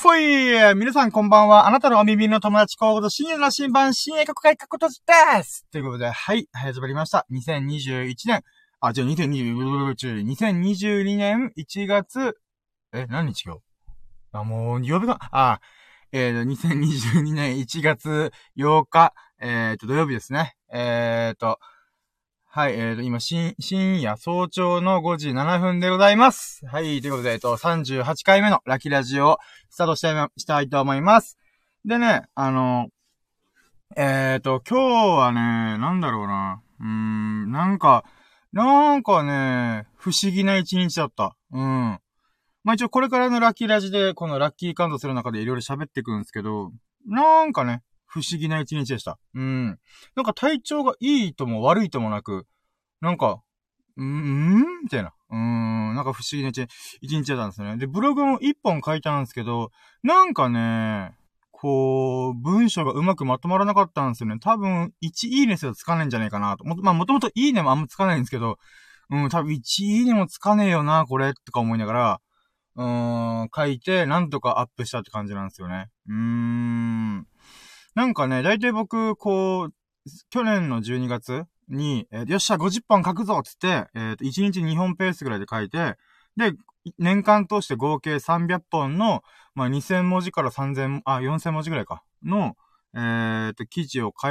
ほい。皆さんこんばんは。あなたのお耳の友達候補と深夜の新版、深夜国会過去とです。ということで、はい、始まりました。2021年、あ、じゃあ2022年1月、え、何日よあ、もう、曜日が、あ、えーと、2022年1月8日、えーと、土曜日ですね。えーと、はい、えーと、今、深夜早朝の5時7分でございます。はい、ということで、えっと、38回目のラキラジオをスタートしたい、したいと思います。でね、あの、えーと、今日はね、なんだろうな。うーん、なんか、なんかね、不思議な一日だった。うん。まあ一応これからのラッキーラジで、このラッキーカウントする中でいろいろ喋っていくんですけど、なんかね、不思議な一日でした。うん。なんか体調がいいとも悪いともなく、なんか、うーん？みたいな。うーん、なんか不思議な一日だったんですよね。で、ブログも一本書いたんですけど、なんかね、こう、文章がうまくまとまらなかったんですよね。多分、1いいねすらつかないんじゃないかなと。も、まあ、もともといいねもあんまつかないんですけど、うん、多分1いいねもつかねえよな、これ、とか思いながら、うーん、書いて、なんとかアップしたって感じなんですよね。うーん。なんかね、だいたい僕、こう、去年の12月に、えー、よっしゃ、50本書くぞつって、えっ、ー、と、1日2本ペースぐらいで書いて、で、年間通して合計300本の、まあ、2000文字から3000、あ、4000文字ぐらいか、の、えっ、と、記事を書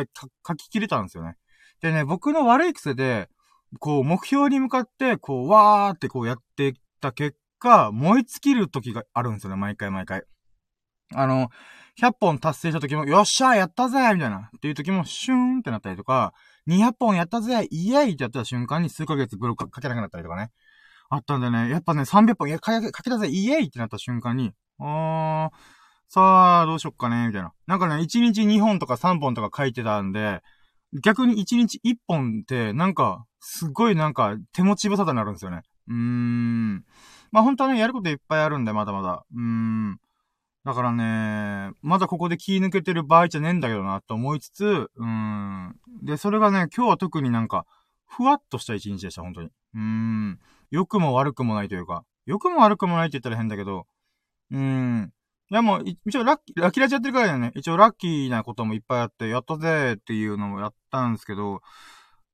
書き切れたんですよね。でね、僕の悪い癖で、こう、目標に向かって、こう、わーってこうやっていった結果、燃え尽きる時があるんですよね、毎回毎回。あの、100本達成した時も、よっしゃやったぜみたいな。っていう時も、シューンってなったりとか、200本やったぜイエイってやった瞬間に数ヶ月ブロックかけなくなったりとかね。あったんでね、やっぱね、300本、いや、かけたぜイエイってなった瞬間に、あー、さあ、どうしよっかねみたいな。なんかね、1日2本とか3本とか書いてたんで、逆に1日1本って、なんか、すごいなんか、手持ち無沙汰になるんですよね。うーん。まあ本当はね、やることいっぱいあるんで、まだまだ。うーん。だからね、まだここで気抜けてる場合じゃねえんだけどな、と思いつつ、うん。で、それがね、今日は特になんか、ふわっとした一日でした、本当に。うーん。良くも悪くもないというか、良くも悪くもないって言ったら変だけど、うん。いやもう、一応ラッキー、ラッキーラジやってるからだよね、一応ラッキーなこともいっぱいあって、やったぜっていうのもやったんですけど、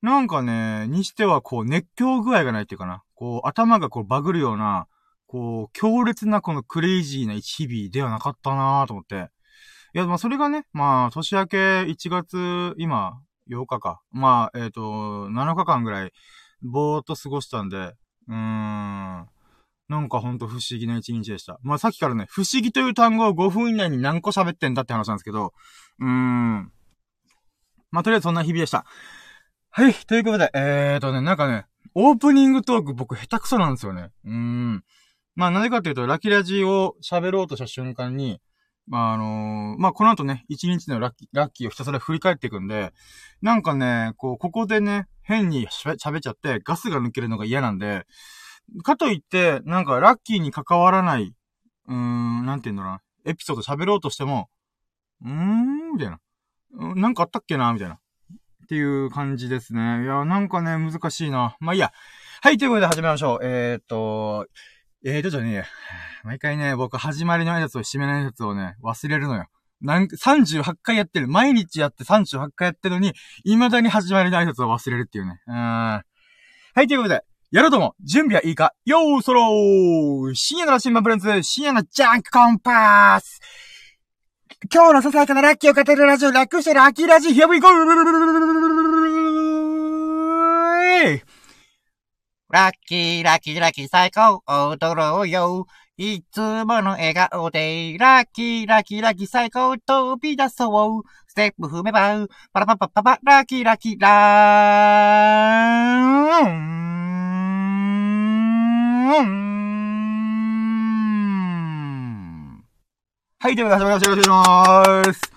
なんかね、にしてはこう熱狂具合がないっていうかな。こう頭がこうバグるような、こう、強烈なこのクレイジーな日々ではなかったなぁと思って。いや、まあそれがね、まあ年明け1月、今、8日か。まあ、えっ、ー、と、7日間ぐらい、ぼーっと過ごしたんで、うーん。なんかほんと不思議な一日でした。まあさっきからね、不思議という単語を5分以内に何個喋ってんだって話なんですけど、うーん。まあとりあえずそんな日々でした。はい、ということで、えーとね、なんかね、オープニングトーク僕下手くそなんですよね。うーん。まあ、なぜかというと、ラキラジを喋ろうとした瞬間に、まあ、あのー、まあ、この後ね、一日のラッキー、ラッキーをひたすら振り返っていくんで、なんかね、こう、ここでね、変に喋っちゃって、ガスが抜けるのが嫌なんで、かといって、なんか、ラッキーに関わらない、うーん、なんて言うんだろうな、エピソード喋ろうとしても、うーん、みたいな。なんかあったっけなみたいな。っていう感じですね。いや、なんかね、難しいな。まあいいや。はい、ということで始めましょう。えー、っと、えーとじゃねえや。毎回ね、僕、始まりの挨拶を締めの挨拶をね、忘れるのよ。なん、38回やってる。毎日やって38回やってるのに、未だに始まりの挨拶を忘れるっていうね。うん。はい、ということで、やろうとも、準備はいいかよーそろー深夜の新聞プレンツ、深夜のジャンクコンパース今日のささやかなラッキーを語るラジオ、楽してる秋ラジ、Here we go! ラッキー、ラッキー、ラッキー、最高、踊ろうよ。いつもの笑顔で、ラッキー、ラッキー、ラッキー、最高、飛び出そう。ステップ踏めば、パラパパパパ、ラッキー、ラッキー、ラーン。はい、ということで始まりました。よろしくお願いします。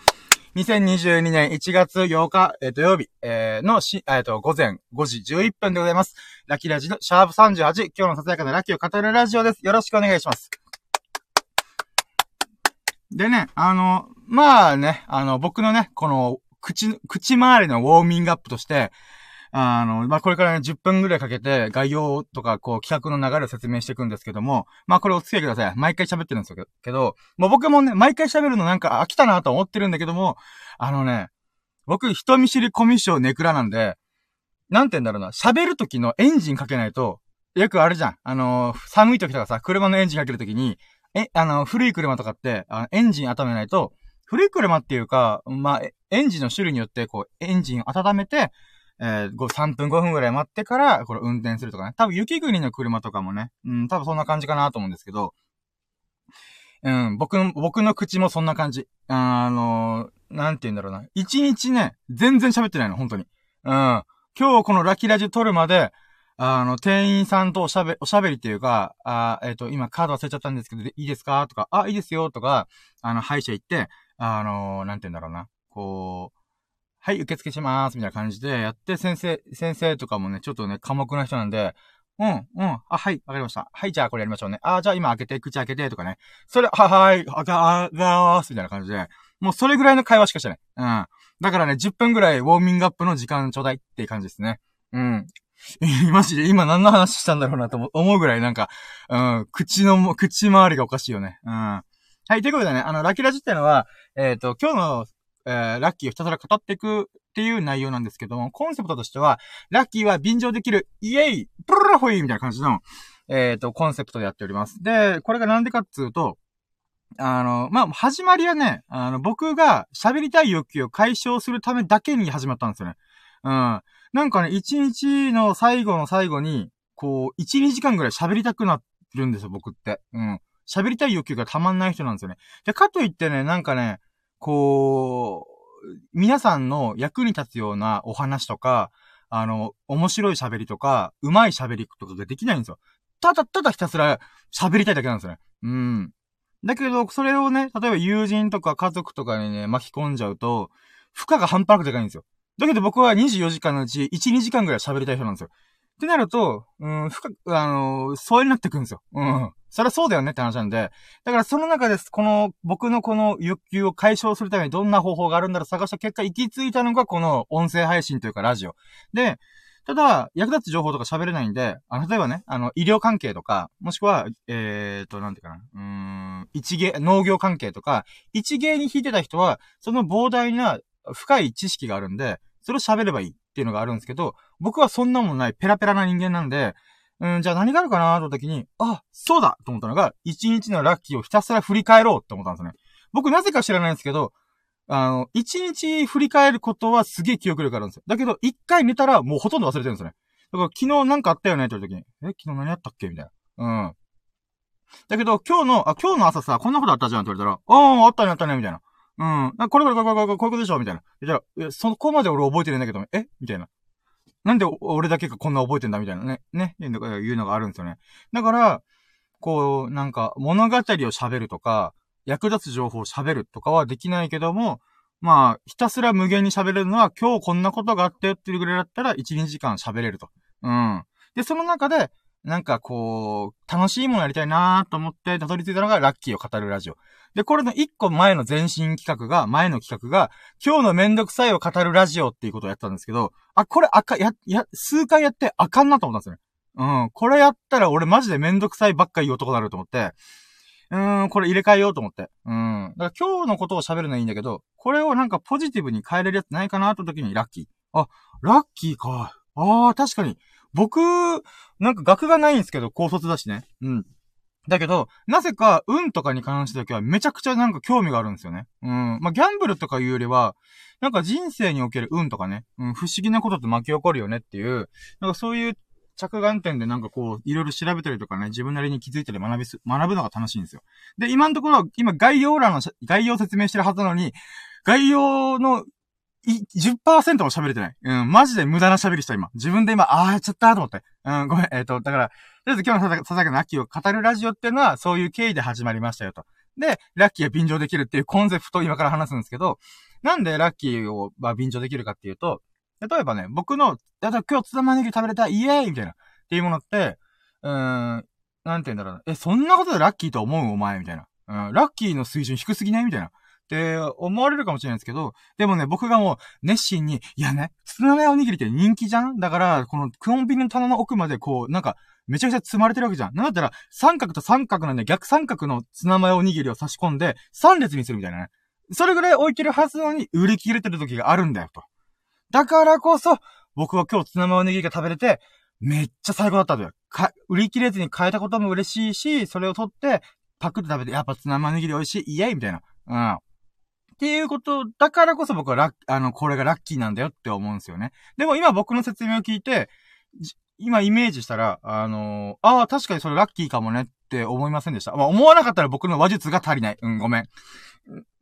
2022年1月8日、えー、土曜日、えー、のし、えっ、ー、と、午前5時11分でございます。ラッキーラジのシャープ38、今日のささやかなラッキーを語るラジオです。よろしくお願いします。でね、あの、まあね、あの、僕のね、この、口、口周りのウォーミングアップとして、あの、まあ、これからね、10分ぐらいかけて、概要とか、こう、企画の流れを説明していくんですけども、まあ、これお付き合いください。毎回喋ってるんですよけど、もう僕もね、毎回喋るのなんか飽きたなと思ってるんだけども、あのね、僕、人見知りコミッションネクラなんで、なんて言うんだろうな、喋る時のエンジンかけないと、よくあるじゃん。あのー、寒い時とかさ、車のエンジンかける時に、え、あの、古い車とかって、あエンジン温めないと、古い車っていうか、まあ、エンジンの種類によって、こう、エンジン温めて、えー、3分5分ぐらい待ってから、これ運転するとかね。多分雪国の車とかもね、うん、多分そんな感じかなと思うんですけど、うん、僕の、僕の口もそんな感じ。あのー、なんて言うんだろうな。一日ね、全然喋ってないの、本当に。うん。今日このラキラジ撮るまで、あの、店員さんとおしゃべ、おしゃべりっていうか、あえっ、ー、と、今カード忘れちゃったんですけど、いいですか？とか、あ、いいですよとか、あの、歯医者行って、あのー、なんて言うんだろうな。こう、はい、受付します、みたいな感じでやって、先生、先生とかもね、ちょっとね、寡黙な人なんで、うん、うん、あ、はい、わかりました。はい、じゃあこれやりましょうね。あ、じゃあ今開けて、口開けて、とかね。それ、は、はい、あが、あがーす、みたいな感じで、もうそれぐらいの会話しかしてない。うん。だからね、10分ぐらいウォーミングアップの時間ちょうだいっていう感じですね。うん。マジで今何の話したんだろうなと思うぐらいなんか、うん、口の、口周りがおかしいよね。うん。はい、ということでね、あの、ラキラジってのは、えっ、ー、と、今日のえー、ラッキーをひたすら語っていくっていう内容なんですけども、コンセプトとしては、ラッキーは便乗できる、イエイプルラホイみたいな感じの、えっ、ー、と、コンセプトでやっております。で、これがなんでかっつうと、あの、まあ、始まりはね、あの、僕が喋りたい欲求を解消するためだけに始まったんですよね。うん。なんかね、一日の最後の最後に、こう、一、二時間ぐらい喋りたくなるんですよ、僕って。うん。喋りたい欲求がたまんない人なんですよね。で、かといってね、なんかね、こう、皆さんの役に立つようなお話とか、あの、面白い喋りとか、上手い喋りとかができないんですよ。ただ、ただひたすら喋りたいだけなんですよね。うん。だけど、それをね、例えば友人とか家族とかにね、巻き込んじゃうと、負荷が半端なくでかいんですよ。だけど僕は24時間のうち1、2時間ぐらい喋りたい人なんですよ。ってなると、うん、負荷、あの、そうになってくるんですよ。うん。そりゃそうだよねって話なんで、だからその中です、この、僕のこの欲求を解消するためにどんな方法があるんだろう探した結果、行き着いたのがこの音声配信というかラジオ。で、ただ、役立つ情報とか喋れないんで、あ例えばね、あの、医療関係とか、もしくは、えーと、なんていうかな、うん、一芸、農業関係とか、一芸に弾いてた人は、その膨大な深い知識があるんで、それを喋ればいいっていうのがあるんですけど、僕はそんなもんないペラペラな人間なんで、うん、じゃあ何があるかなと思った時に、あ、そうだと思ったのが、一日のラッキーをひたすら振り返ろうって思ったんですね。僕なぜか知らないんですけど、あの、一日振り返ることはすげえ記憶力あるんですよ。だけど、一回寝たらもうほとんど忘れてるんですよね。だから昨日なんかあったよね？って言った時に、え、昨日何やったっけ？みたいな。うん。だけど、今日の、あ、今日の朝さ、こんなことあったじゃんって言われたら、ああ、あったね、あったね、みたいな。うん。あこれこれこれこれこれこういうことでしょみたいな。言ったら、いや、そこまで俺覚えてるんだけど、え？みたいな。なんで俺だけがこんな覚えてんだみたいなね、ね、いうのがいうのがあるんですよね。だから、こう、なんか、物語を喋るとか、役立つ情報を喋るとかはできないけども、まあ、ひたすら無限に喋れるのは、今日こんなことがあったよっていうぐらいだったら、1、2時間喋れると。うん。で、その中で、なんかこう、楽しいものやりたいなーと思ってたどり着いたのがラッキーを語るラジオ。で、これの一個前の前進企画が、前の企画が、今日のめんどくさいを語るラジオっていうことをやったんですけど、あ、これあか、や、や、数回やってあかんなと思ったんですよね。うん。これやったら俺マジでめんどくさいばっか言う男だると思って、うーん、これ入れ替えようと思って。うん。だから今日のことを喋るのはいいんだけど、これをなんかポジティブに変えれるやつないかなって時にラッキー。あ、ラッキーか。ああ、確かに。僕、なんか学がないんですけど、高卒だしね。うん。だけど、なぜか、運とかに関してだけはめちゃくちゃなんか興味があるんですよね。うん。まあ、ギャンブルとかいうよりは、なんか人生における運とかね、うん、不思議なことって巻き起こるよねっていう、なんかそういう着眼点でなんかこう、いろいろ調べたりとかね、自分なりに気づいたり学びす、学ぶのが楽しいんですよ。で、今のところ、今概要欄の、概要説明してるはずなのに、概要のい10%も喋れてない。うん、マジで無駄な喋りした、今。自分で今、ああ、やっちゃったと思って。うん、ごめん、えっ、ー、と、だから、とりあえず今日のささやかな秋を語るラジオっていうのは、そういう経緯で始まりましたよと。で、ラッキーが便乗できるっていうコンセプトを今から話すんですけど、なんでラッキーを、まあ、便乗できるかっていうと、例えばね、僕の、だ今日津田まねぎ食べれた、イエーイみたいな、っていうものって、うーん、なんて言うんだろうなえ、そんなことでラッキーと思うお前みたいな。うん、ラッキーの水準低すぎないみたいな。って思われるかもしれないですけど、でもね、僕がもう熱心に、いやね、ツナマヨおにぎりって人気じゃん？だから、このコンビニの棚の奥までこう、なんか、めちゃくちゃ積まれてるわけじゃん。なんだったら、三角と三角なんで逆三角のツナマヨおにぎりを差し込んで、三列にするみたいなね。それぐらい置いてるはずなのに、売り切れてる時があるんだよ、と。だからこそ、僕は今日ツナマヨおにぎりが食べれて、めっちゃ最高だったんだよ。か、売り切れずに買えたことも嬉しいし、それを取って、パクって食べて、やっぱツナマヨおにぎり美味しい、イエイみたいな。うん。っていうことだからこそ僕はラッ、あの、これがラッキーなんだよって思うんですよね。でも今僕の説明を聞いて、今イメージしたら、あのー、ああ、確かにそれラッキーかもねって思いませんでした。まあ、思わなかったら僕の話術が足りない。うん、ごめん。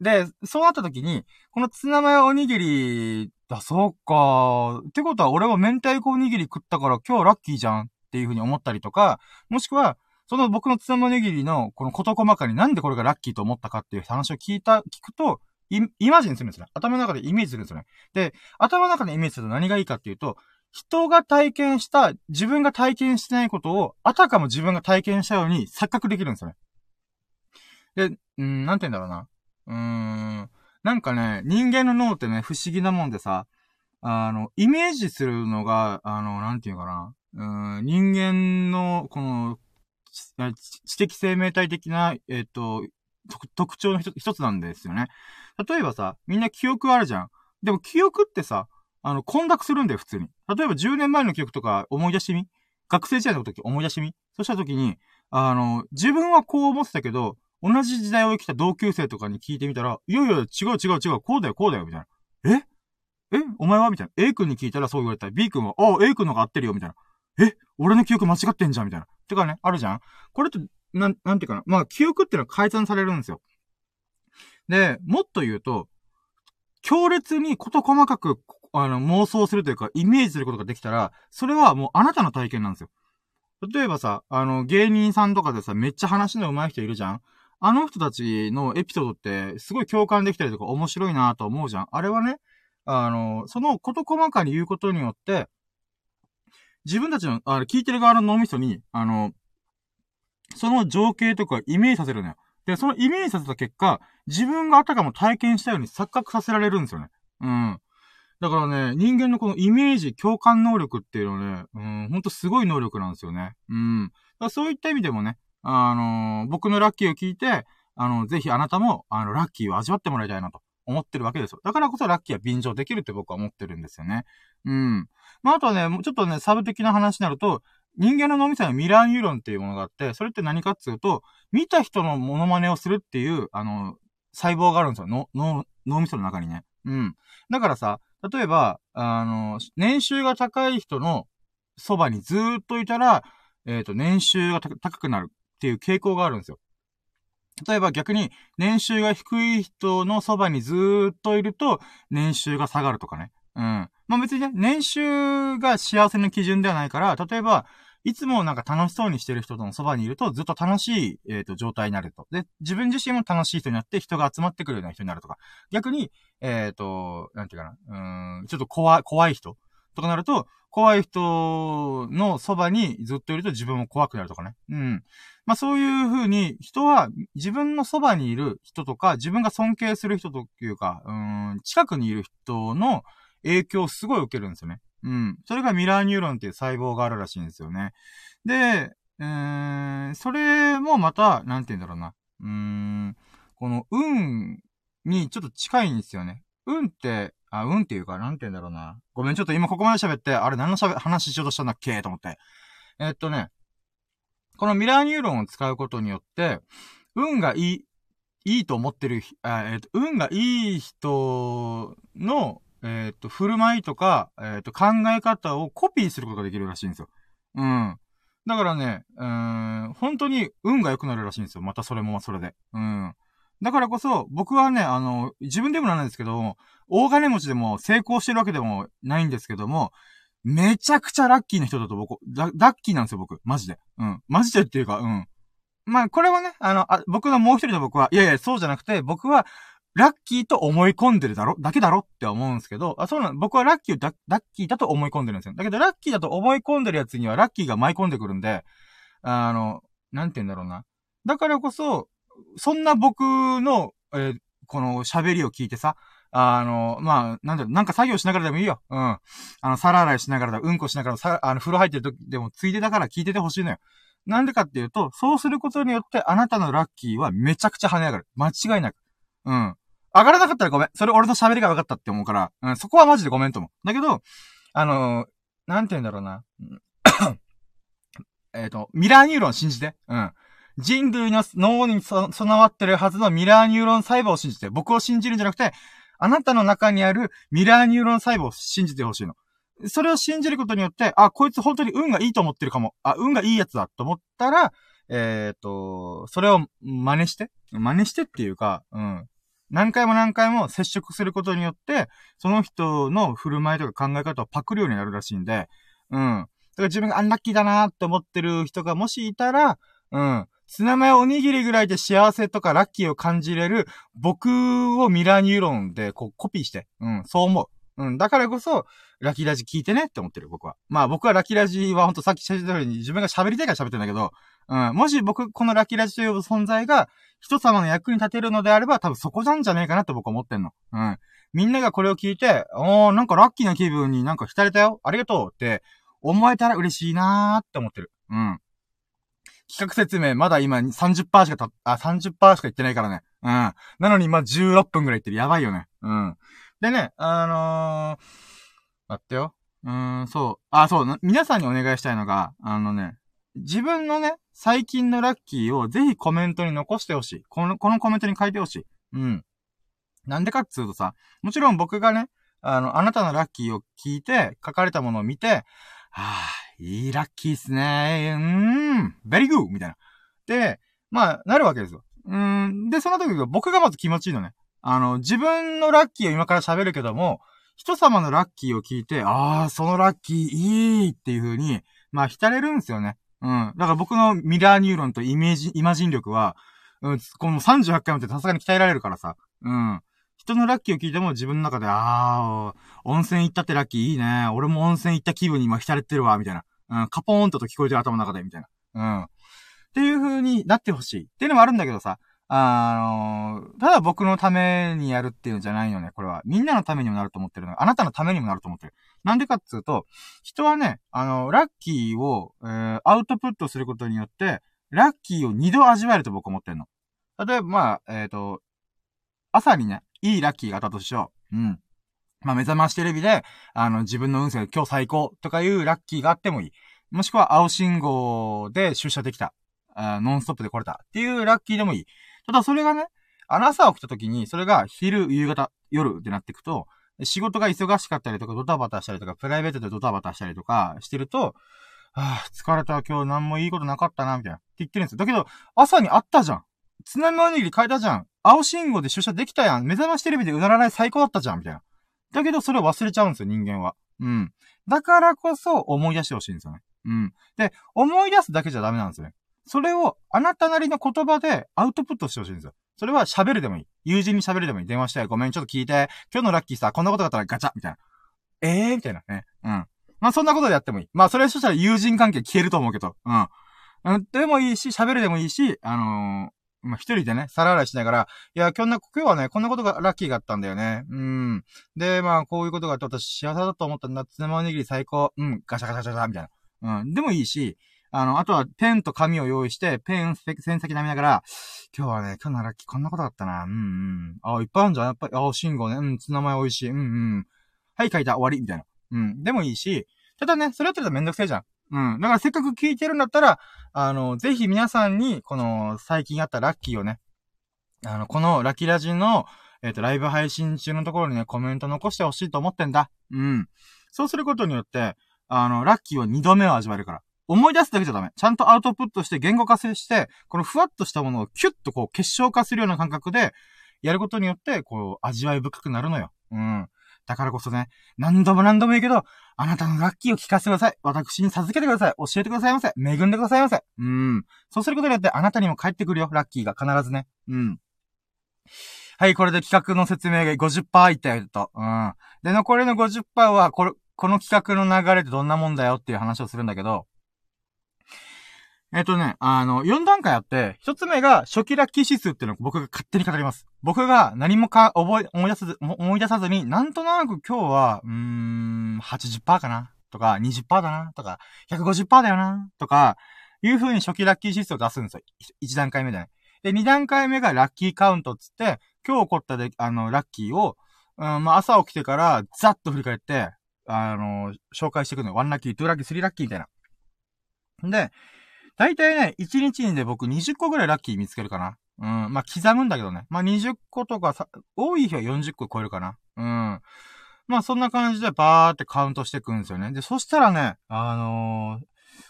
で、そうなった時に、このツナマヨおにぎり、だ、そうか。ってことは俺は明太子おにぎり食ったから今日ラッキーじゃんっていうふうに思ったりとか、もしくは、その僕のツナマヨおにぎりのこの事細かになんでこれがラッキーと思ったかっていう話を聞いた、聞くと、イ、イマジンするんですね。頭の中でイメージするんですよね。で、頭の中でイメージすると何がいいかっていうと、人が体験した、自分が体験してないことを、あたかも自分が体験したように錯覚できるんですよね。で、うん、なんて言うんだろうな。うーん、なんかね、人間の脳ってね、不思議なもんでさ、あの、イメージするのが、あの、なんて言うかな。うん、人間の、この、知的生命体的な、えっ、と、特徴の一つなんですよね。例えばさ、みんな記憶あるじゃん。でも記憶ってさ、あの、混濁するんだよ、普通に。例えば10年前の記憶とか思い出しみ？学生時代の時思い出してみ？そした時に、あの、自分はこう思ってたけど、同じ時代を生きた同級生とかに聞いてみたら、いやいや、違う違う違う、こうだよ、こうだよ、みたいな。え？え？お前は？みたいな。A 君に聞いたらそう言われたら、B 君は、ああ、A 君の方が合ってるよ、みたいな。え？俺の記憶間違ってんじゃん、みたいな。てかね、あるじゃんこれって、なん、なんていうかな。まあ、記憶っていうのは改ざんされるんですよ。で、もっと言うと、強烈に事細かく、あの、妄想するというか、イメージすることができたら、それはもうあなたの体験なんですよ。例えばさ、あの、芸人さんとかでさ、めっちゃ話の上手い人いるじゃんあの人たちのエピソードって、すごい共感できたりとか面白いなと思うじゃんあれはね、あの、そのこと細かに言うことによって、自分たちの、あれ、聞いてる側の脳みそに、あの、その情景とかイメージさせるのよ。で、そのイメージさせた結果、自分があたかも体験したように錯覚させられるんですよね。うん。だからね、人間のこのイメージ、共感能力っていうのはね、うん、ほんとすごい能力なんですよね。うん。だそういった意味でもね、あのー、僕のラッキーを聞いて、あの、ぜひあなたも、あの、ラッキーを味わってもらいたいなと思ってるわけですよ。だからこそラッキーは便乗できるって僕は思ってるんですよね。うん。まあ、あとはね、ちょっとね、サブ的な話になると、人間の脳みそにミラーニューロンっていうものがあって、それって何かっていうと、見た人のモノマネをするっていう、あの、細胞があるんですよ。の、の、脳みその中にね。うん。だからさ、例えば、あの、年収が高い人のそばにずーっといたら、えっ、ー、と、年収が高くなるっていう傾向があるんですよ。例えば逆に、年収が低い人のそばにずーっといると、年収が下がるとかね。うん。まあ別にね、年収が幸せの基準ではないから、例えば、いつもなんか楽しそうにしてる人とのそばにいるとずっと楽しい、えっ、ー、と、状態になると。で、自分自身も楽しい人になって人が集まってくるような人になるとか。逆に、えっ、ー、と、なんていうかな、うん、ちょっと怖い、怖い人とかなると、怖い人のそばにずっといると自分も怖くなるとかね。うん。まあそういう風に、人は自分のそばにいる人とか、自分が尊敬する人というか、うん、近くにいる人の影響をすごい受けるんですよね。うん。それがミラーニューロンっていう細胞があるらしいんですよね。で、えー、それもまた、なんて言うんだろうな。うーん、この運にちょっと近いんですよね。運って、あ、運っていうか、なんて言うんだろうな。ごめん、ちょっと今ここまで喋って、あれ何の喋、話しようとしたんだっけ？と思って。えー、っとね、このミラーニューロンを使うことによって、運がいい、いいと思ってる、あえー、っと、運がいい人の、えっ、と、振る舞いとか、えっ、と、考え方をコピーすることができるらしいんですよ。うん。だからね、うん、本当に運が良くなるらしいんですよ。またそれもそれで。うん。だからこそ、僕はね、あの、自分でもなんですけど、大金持ちでも成功してるわけでもないんですけども、めちゃくちゃラッキーな人だと僕、ラッキーなんですよ、僕。マジで。うん。マジでっていうか、うん。まあ、これはね、あの、あ僕のもう一人の僕は、いやいや、そうじゃなくて、僕は、ラッキーと思い込んでるだろ？だけだろって思うんですけど、あ、そうなの。僕はラッキーをラッキーだと思い込んでるんですよ。だけど、ラッキーだと思い込んでるやつにはラッキーが舞い込んでくるんで、あの、なんて言うんだろうな。だからこそ、そんな僕の、えー、この喋りを聞いてさ、あの、まあ、なんだろう、なんか作業しながらでもいいよ。うん。あの、皿洗いしながらだ、うんこしながら、さ、あの、風呂入ってる時でも、ついでだから聞いててほしいのよ。なんでかっていうと、そうすることによって、あなたのラッキーはめちゃくちゃ跳ね上がる。間違いなく。うん。上がらなかったらごめん。それ俺の喋りが分かったって思うから、うん、そこはマジでごめんと思う。だけど、あのー、なんて言うんだろうな。えっと、ミラーニューロン信じて。うん。人類の脳に備わってるはずのミラーニューロン細胞を信じて。僕を信じるんじゃなくて、あなたの中にあるミラーニューロン細胞を信じてほしいの。それを信じることによって、あ、こいつ本当に運がいいと思ってるかも。あ、運がいいやつだと思ったら、えっ、ー、と、それを真似して、真似してっていうか、うん。何回も何回も接触することによって、その人の振る舞いとか考え方をパクるようになるらしいんで、うん。だから自分がアンラッキーだなーって思ってる人がもしいたら、うん。ツナマヨおにぎりぐらいで幸せとかラッキーを感じれる僕をミラーニューロンでこうコピーして、うん、そう思う。うん。だからこそ、ラッキーラジ聞いてねって思ってる、僕は。まあ僕はラッキーラジはほんとさっき喋ったように自分が喋りたいから喋ってんだけど、うん。もし僕、このラッキーラジという存在が人様の役に立てるのであれば、多分そこなんじゃねえかなって僕は思ってんの。うん。みんながこれを聞いて、おー、なんかラッキーな気分になんか浸れたよ。ありがとうって思えたら嬉しいなーって思ってる。うん。企画説明、まだ今30%しかた、あ、30%しか言ってないからね。うん。なのに、ま16分くらい言ってる。やばいよね。うん。でね、あのー、待ってよ。うーん、そう。あ、そう、皆さんにお願いしたいのが、あのね、自分のね、最近のラッキーをぜひコメントに残してほしい。この、このコメントに書いてほしい。うん。なんでかっつうとさ、もちろん僕がね、あの、あなたのラッキーを聞いて、書かれたものを見て、はあ、いいラッキーっすねー。うーん、ベリーグーみたいな。で、まあ、なるわけですよ。うん、で、その時僕がまず気持ちいいのね。あの、自分のラッキーを今から喋るけども、人様のラッキーを聞いて、ああ、そのラッキーいいっていう風に、まあ、浸れるんですよね。うん。だから僕のミラーニューロンとイメージ、イマジン力は、うん、この38回もってさすがに鍛えられるからさ。うん。人のラッキーを聞いても自分の中で、ああ、温泉行ったってラッキーいいね。俺も温泉行った気分に今浸れてるわ、みたいな。うん、カポーンとと聞こえてる頭の中で、みたいな。うん。っていう風になってほしい。っていうのもあるんだけどさ、あの、ただ僕のためにやるっていうのじゃないよね、これは。みんなのためにもなると思ってるの。あなたのためにもなると思ってる。なんでかっつうと、人はね、あの、ラッキーを、えー、アウトプットすることによって、ラッキーを二度味わえると僕思ってるの。例えば、まあ、えっ、ー、と、朝にね、いいラッキーがあったとしよう。うん。まあ、目覚ましテレビで、あの、自分の運勢今日最高とかいうラッキーがあってもいい。もしくは青信号で出社できた。あノンストップで来れたっていうラッキーでもいい。ただそれがね、あの朝起きた時に、それが昼、夕方、夜ってなっていくと、仕事が忙しかったりとか、ドタバタしたりとか、プライベートでドタバタしたりとかしてると、ああ、疲れた、今日何もいいことなかったな、みたいな。って言ってるんですよ。だけど、朝にあったじゃん。津波おにぎり変えたじゃん。青信号で出社できたやん。目覚ましテレビでうならない最高だったじゃん、みたいな。だけど、それを忘れちゃうんですよ、人間は。うん。だからこそ、思い出してほしいんですよね。うん。で、思い出すだけじゃダメなんですよね。それを、あなたなりの言葉でアウトプットしてほしいんですよ。それは喋るでもいい。友人に喋るでもいい。電話して、ごめん、ちょっと聞いて、今日のラッキーさ、こんなことがあったらガチャみたいな。ええー、みたいなね。うん。まあ、そんなことでやってもいい。まあ、それそしたら友人関係消えると思うけど。うん。でもいいし、喋るでもいいし、あのー、まあ、一人でね、皿洗いしながら、いや、今日な、今日はね、こんなことがラッキーがあったんだよね。うん。で、まあ、こういうことがあって私幸せだと思ったんだ。つまおにぎり最高。うん、ガシャガシャガシャみたいな。うん。でもいいし、あの、あとはペンと紙を用意して、ペン、線先舐めながら、今日はね、今日のラッキーこんなことだったな。うんうん。あ、いっぱいあるんじゃん。やっぱり、あ、信号ね。うん、ツナマヨ美味しい。うんうん。はい、書いた。終わり。みたいな。うん。でもいいし、ただね、それやってたらめんどくせえじゃん。うん。だからせっかく聞いてるんだったら、あの、ぜひ皆さんに、この、最近あったラッキーをね、あの、このラキラジの、えっ、ー、と、ライブ配信中のところにね、コメント残してほしいと思ってんだ。うん。そうすることによって、あの、ラッキーを二度目を味わえるから。思い出すだけじゃダメ。ちゃんとアウトプットして言語化して、このふわっとしたものをキュッとこう結晶化するような感覚で、やることによって、こう、味わい深くなるのよ。うん。だからこそね、何度も何度も言うけど、あなたのラッキーを聞かせてください。私に授けてください。教えてくださいませ。恵んでくださいませ。うん。そうすることによって、あなたにも返ってくるよ、ラッキーが必ずね。うん。はい、これで企画の説明が50%いったよと。うん。で、残りの50%は、これ、この企画の流れでどんなもんだよっていう話をするんだけど、えっとね、あの、4段階あって、1つ目が初期ラッキー指数っていうのを僕が勝手に語ります。僕が何もか覚え、思い出さず、思い出さずに、なんとなく今日は、うーん、80%かな？とか、20%だな？とか、150%だよな？とか、いう風に初期ラッキー指数を出すんですよ。1段階目でね。で、2段階目がラッキーカウントっつって、今日起こったで、あの、ラッキーを、うん、まあ、朝起きてから、ざっと振り返って、あの、紹介していくのよ。1ラッキー、2ラッキー、3ラッキーみたいな。で、大体ね、1日にで僕20個ぐらいラッキー見つけるかな。うん。まあ、刻むんだけどね。まあ、20個とかさ、多い日は40個超えるかな。うん。まあ、そんな感じでバーってカウントしていくんですよね。で、そしたらね、あのー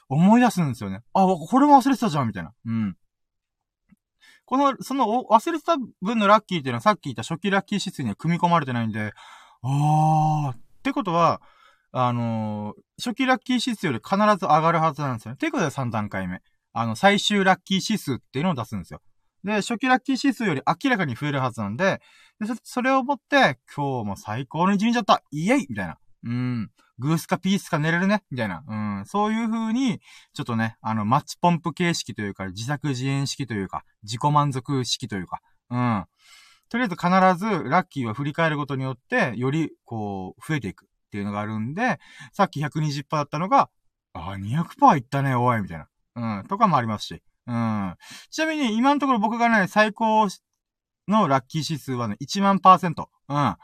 思い出すんですよね。あ、これも忘れてたじゃん、みたいな。うん。この、その、忘れてた分のラッキーっていうのはさっき言った初期ラッキー指数には組み込まれてないんで、あー、ってことは、あのー初期ラッキー指数より必ず上がるはずなんですよね。ていうことで3段階目。あの、最終ラッキー指数っていうのを出すんですよ。で、初期ラッキー指数より明らかに増えるはずなんで、でそそれをもって、今日も最高の一日だったイエイみたいな。うん。グースかピースか寝れるねみたいな。うん。そういう風に、ちょっとね、あの、マッチポンプ形式というか、自作自演式というか、自己満足式というか、うん。とりあえず必ずラッキーは振り返ることによって、より、こう、増えていくっていうのがあるんで、さっき120%だったのが、ああ、200%いったね、おい、みたいな。うん。とかもありますし。うん。ちなみに、今のところ僕がね、最高のラッキー指数はね、1万パーセント。うん。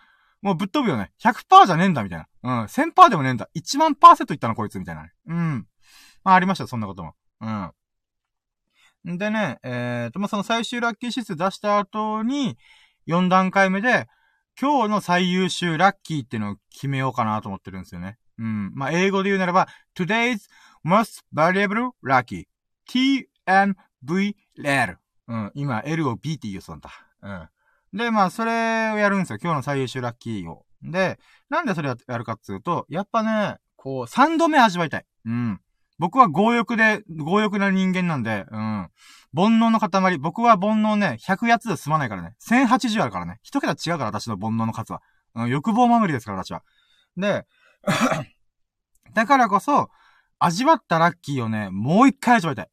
もうぶっ飛ぶよね。100%じゃねえんだ、みたいな。うん。1000%でもねえんだ。1万パーセントいったな、こいつ、みたいなね。うん。まあ、ありました、そんなことも。うん。でね、えーと、まあ、その最終ラッキー指数出した後に、4段階目で、今日の最優秀ラッキーっていうのを決めようかなと思ってるんですよね。うん。まあ、英語で言うならば、today's most valuable lucky. TMV L。うん。今、L を B って言うそうだ。うん。で、まあ、それをやるんですよ。今日の最優秀ラッキーを。で、なんでそれややるかっていうと、やっぱね、こう、3度目味わいたい。うん。僕は強欲で、強欲な人間なんで、うん。煩悩の塊。僕は煩悩ね、100やつで済まないからね。1080あるからね。一桁違うから、私の煩悩の数は。うん、欲望まみれですから、私は。で、だからこそ、味わったラッキーをね、もう一回味わいたい。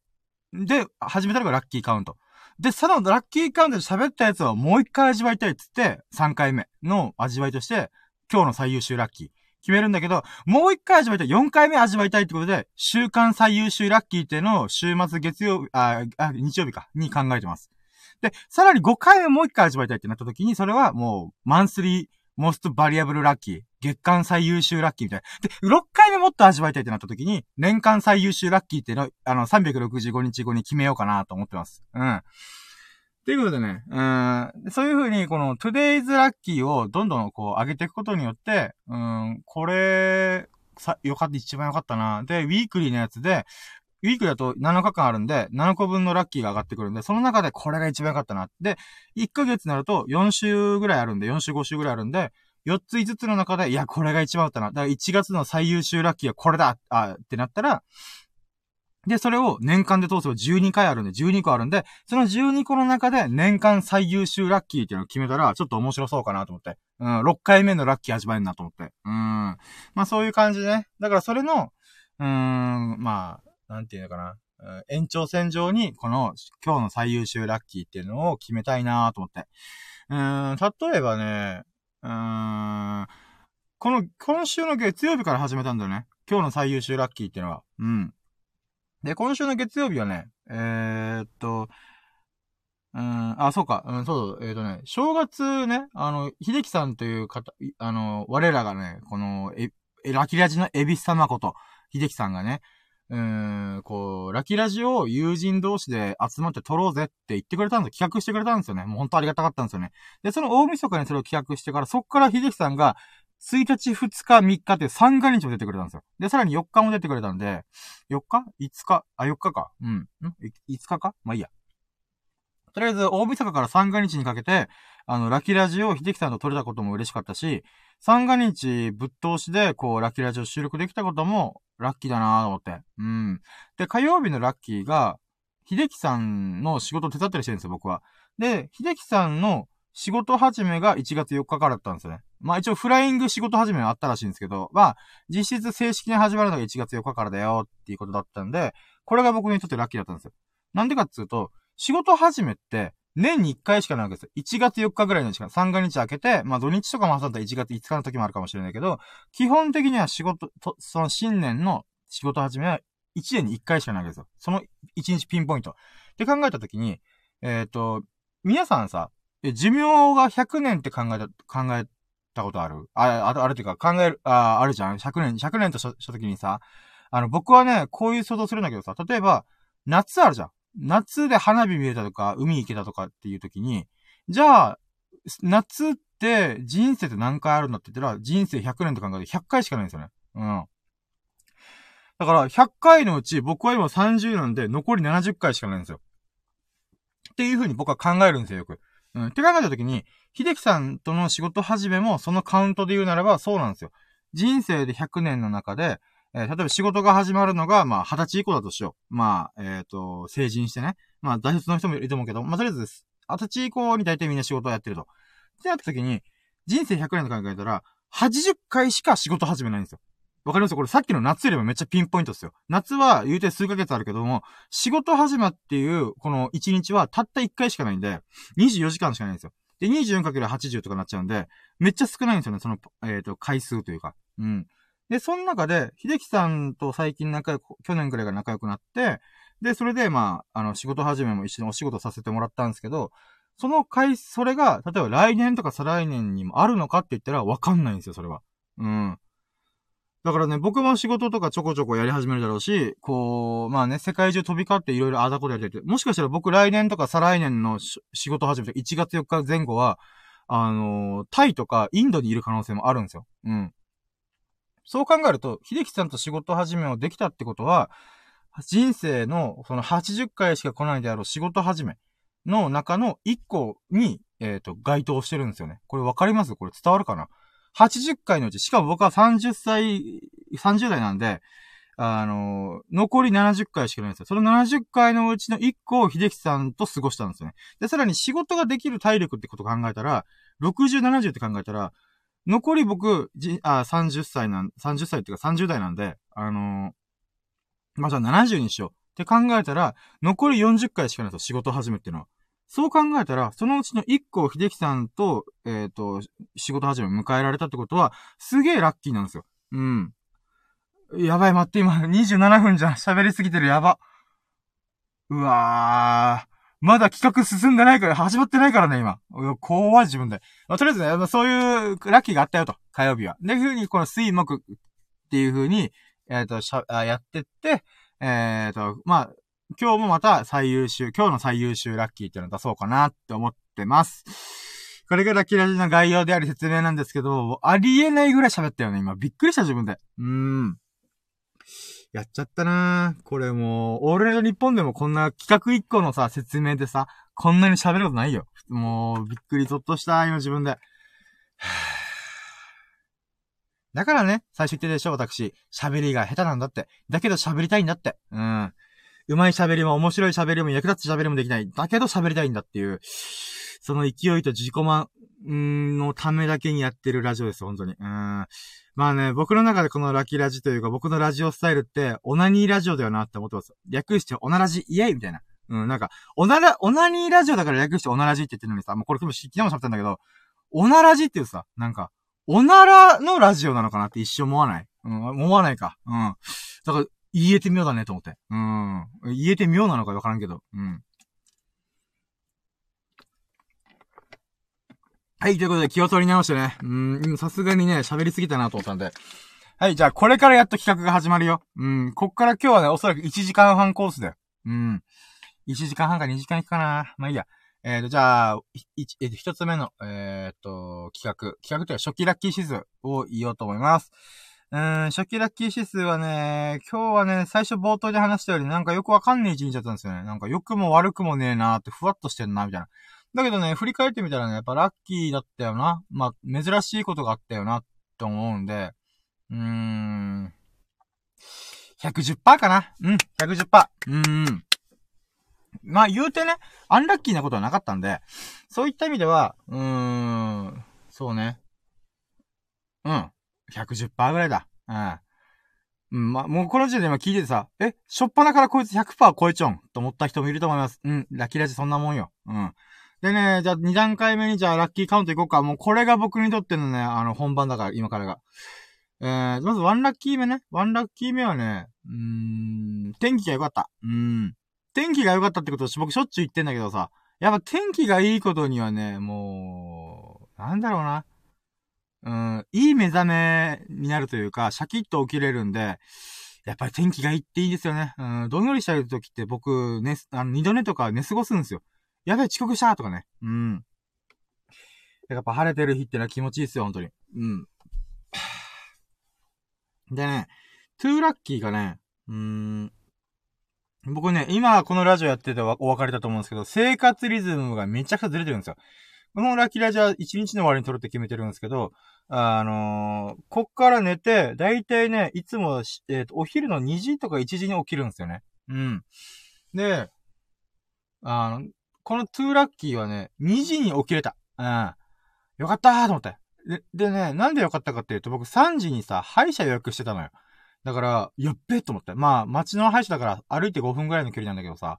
で、始めたのがラッキーカウント。で、そのラッキーカウントで喋ったやつをもう一回味わいたいっつって、3回目の味わいとして、今日の最優秀ラッキー。決めるんだけど、もう一回味わいたい。4回目味わいたいってことで、週間最優秀ラッキーっていうのを週末月曜日、あ、あ日曜日か、に考えてます。で、さらに5回目もう一回味わいたいってなった時に、それはもう、マンスリー、モストバリアブルラッキー、月間最優秀ラッキーみたいな。で、6回目もっと味わいたいってなった時に、年間最優秀ラッキーっていうのを、あの、365日後に決めようかなと思ってます。うん。ということでね、うん、そういう風に、この Today's Lucky をどんどんこう上げていくことによって、うん、さ、よかった、一番よかったな。で、ウィークリーのやつで、ウィークだと7日間あるんで、7個分のラッキーが上がってくるんで、その中でこれが一番良かったな。で、1ヶ月になると4週ぐらいあるんで、4週5週ぐらいあるんで、4つ5つの中で、いや、これが一番よかったな。だから1月の最優秀ラッキーはこれだあってなったら、で、それを年間で通せば12回あるんで、12個あるんで、その12個の中で年間最優秀ラッキーっていうのを決めたら、ちょっと面白そうかなと思って。うん、6回目のラッキー味わえるなと思って。うん。まあそういう感じでね。だからそれの、うーん、まあ、なんていうのかな。延長線上に、この、今日の最優秀ラッキーっていうのを決めたいなと思って。うーん、例えばね、うーん、この、今週の月曜日から始めたんだよね。今日の最優秀ラッキーっていうのは。うん。で、今週の月曜日はね、えー、っと、うん、あ、そうか、うん、そう、えーっとね、正月ね、あの、秀樹さんという方、あの、我らがね、この、え、ラキラジのエビス様こと、秀樹さんがね、うーん、こう、ラキラジを友人同士で集まって撮ろうぜって言ってくれたんです企画してくれたんですよね。もう本当ありがたかったんですよね。で、その大晦日にそれを企画してから、そっから秀樹さんが、1日、2日、3日って3日日も出てくれたんですよ。で、さらに4日も出てくれたんで、4日 ?5 日？あ、4日か。うん。ん ?5 日か？まあいいや。とりあえず、大晦日から三が日にかけて、あの、ラキラジを秀樹さんと撮れたことも嬉しかったし、三が日ぶっ通しで、こう、ラキラジを収録できたことも、ラッキーだなと思って。うん。で、火曜日のラッキーが、秀樹さんの仕事を手伝ったりしてるんですよ、僕は。で、秀樹さんの仕事始めが1月4日からだったんですよね。まあ一応フライング仕事始めはあったらしいんですけど、まあ実質正式に始まるのが1月4日からだよっていうことだったんで、これが僕にとってラッキーだったんですよ。なんでかっつうと、仕事始めって、年に1回しかないわけですよ。1月4日ぐらいの時間、三が日明けて、まあ土日とかも挟んだら1月5日の時もあるかもしれないけど、基本的には仕事、と、その新年の仕事始めは1年に1回しかないわけですよ。その1日ピンポイント。って考えた時に、えっ、ー、と、皆さんさ、寿命が100年って考えた、考えたことある？あ、あるっていうか考える、あ、あるじゃん ?100 年、100年とした時にさ、あの、僕はね、こういう想像するんだけどさ、例えば、夏あるじゃん。夏で花火見れたとか、海行けたとかっていう時に、じゃあ、夏って人生って何回あるんだって言ったら、人生100年と考えて100回しかないんですよね。うん。だから、100回のうち僕は今30なんで、残り70回しかないんですよ。っていう風に僕は考えるんですよ、よく。うん。って考えた時に、秀樹さんとの仕事始めもそのカウントで言うならばそうなんですよ。人生で100年の中で、えー、例えば仕事が始まるのが、まあ、20歳以降だとしよう。まあ、えっ、ー、と、成人してね。まあ、大卒の人もいると思うけど、まあ、とりあえずです。20歳以降に大体みんな仕事をやってると。ってなった時に、人生100年と考えたら、80回しか仕事始めないんですよ。わかります？これさっきの夏よりもめっちゃピンポイントですよ。夏は言うて数ヶ月あるけども、仕事始まっていう、この1日はたった1回しかないんで、24時間しかないんですよ。で、24×80 とかなっちゃうんで、めっちゃ少ないんですよね、その、えっ、ー、と、回数というか。うん。で、その中で、秀樹さんと最近仲良く、去年くらいが仲良くなって、で、それで、まあ、あの、仕事始めも一緒にお仕事させてもらったんですけど、その回、それが、例えば来年とか再来年にもあるのかって言ったらわかんないんですよ、それは。うん。だからね、僕も仕事とかちょこちょこやり始めるだろうし、こう、まあね、世界中飛び交っていろいろあだことやってて、もしかしたら僕来年とか再来年の仕事始めて1月4日前後は、あのー、タイとかインドにいる可能性もあるんですよ。うん。そう考えると、秀樹さんと仕事始めをできたってことは、人生のその80回しか来ないであろう仕事始めの中の1個に、えっ、ー、と、該当してるんですよね。これわかります？これ伝わるかな？?80 回のうち、しかも僕は30歳、30代なんで、あの、残り70回しかないんですよ。その70回のうちの1個を秀樹さんと過ごしたんですよね。で、さらに仕事ができる体力ってこと考えたら、60、70って考えたら、残り僕、じ、あ、30歳なん、30歳っていうか30代なんで、あの、まあ、じゃあ70にしようって考えたら、残り40回しかないと仕事始めっていうのは。そう考えたら、そのうちの1個を秀樹さんと、えっ、ー、と、仕事始め迎えられたってことは、すげえラッキーなんですよ。うん。やばい、待って、今、27分じゃん。喋りすぎてる、やば。うわー。まだ企画進んでないから、始まってないからね、今。怖い自分で。まあ、とりあえずね、まあ、そういうラッキーがあったよと、火曜日は。で、ふうに、この水木っていう風に、えっ、ー、と、しゃ、やってって、えっ、ー、と、まあ、今日もまた最優秀、今日の最優秀ラッキーっていうの出そうかなって思ってます。これがラッキーラジの概要であり説明なんですけど、ありえないぐらい喋ったよね、今。びっくりした自分で。うーん。やっちゃったなこれもう、オールナイト日本でもこんな企画一個のさ、説明でさ、こんなに喋ることないよ。もう、びっくりぞっとした、今自分で。だからね、最初言ってたでしょ、私。喋りが下手なんだって。だけど喋りたいんだって。うん。うまい喋りも面白い喋りも役立つ喋りもできない。だけど喋りたいんだっていう。その勢いと自己満、のためだけにやってるラジオです、本当に。うん。まあね、僕の中でこのラキラジというか、僕のラジオスタイルって、オナニーラジオだよなって思ってます。略して、オナラジ、イエイみたいな。うん、なんか、オナラ、オナニーラジオだから略してオナラジって言ってるのにさ、もうこれ昨日も喋ったんだけど、オナラジっていうさ、なんか、オナラのラジオなのかなって一生思わない？うん、思わないか。うん。だから、言えてみようだねと思って。うん。言えてみようなのかわからんけど。うん。はい、ということで気を取り直してね。うん、さすがにね、喋りすぎたなと思ったんで。はい、じゃあこれからやっと企画が始まるよ。うん、こっから今日はね、おそらく1時間半コースだよ。うん。1時間半か2時間いくかな。まあいいや。えっ、ー、と、じゃあ、一、えっ、と、一つ目の、えっ、ー、と、企画。企画というか初期ラッキー指数を言おうと思います。うん、初期ラッキー指数はね、今日はね、最初冒頭で話したよりなんかよくわかんねえ一日だったんですよね。なんか良くも悪くもねえなーってふわっとしてんな、みたいな。だけどね、振り返ってみたらね、やっぱラッキーだったよな。まあ、珍しいことがあったよな、って思うんで、うーん。110%かなうん、110%。うーん。まあ、言うてね、アンラッキーなことはなかったんで、そういった意味では、うーん、そうね。うん。110%ぐらいだ。うん。うん、ま、もうこの時点で今聞いててさ、え、しょっぱなからこいつ100%超えちゃうんと思った人もいると思います。うん、ラッキーラジそんなもんよ。うん。でね、じゃあ2段階目にじゃあラッキーカウントいこうか。もうこれが僕にとってのね、あの本番だから、今からが。えー、まずワンラッキー目ね。ワンラッキー目はね、うーん、天気が良かった。うん。天気が良かったってことを僕しょっちゅう言ってんだけどさ、やっぱ天気がいいことにはね、もう、なんだろうな。うん、いい目覚めになるというか、シャキッと起きれるんで、やっぱり天気がいいっていいですよね。うん、どんよりしたい時って僕、ね、あの、二度寝とか寝過ごすんですよ。やべえ、遅刻したとかね。うん。やっぱ晴れてる日ってのは気持ちいいですよ、本当に。うん。でね、トゥーラッキーがね、うーん、僕ね、今このラジオやっててお分かりだと思うんですけど、生活リズムがめちゃくちゃずれてるんですよ。このラッキーラジオは一日の終わりに撮るって決めてるんですけど、あのー、こっから寝て、だいたいね、いつも、えっ、と、お昼の2時とか1時に起きるんですよね。うん。で、あの、このトゥーラッキーはね、2時に起きれた。うん。よかったーと思って。で、でね、なんでよかったかっていうと、僕3時にさ、歯医者予約してたのよ。だから、やっべえと思って。まあ、街の歯医者だから歩いて5分ぐらいの距離なんだけどさ。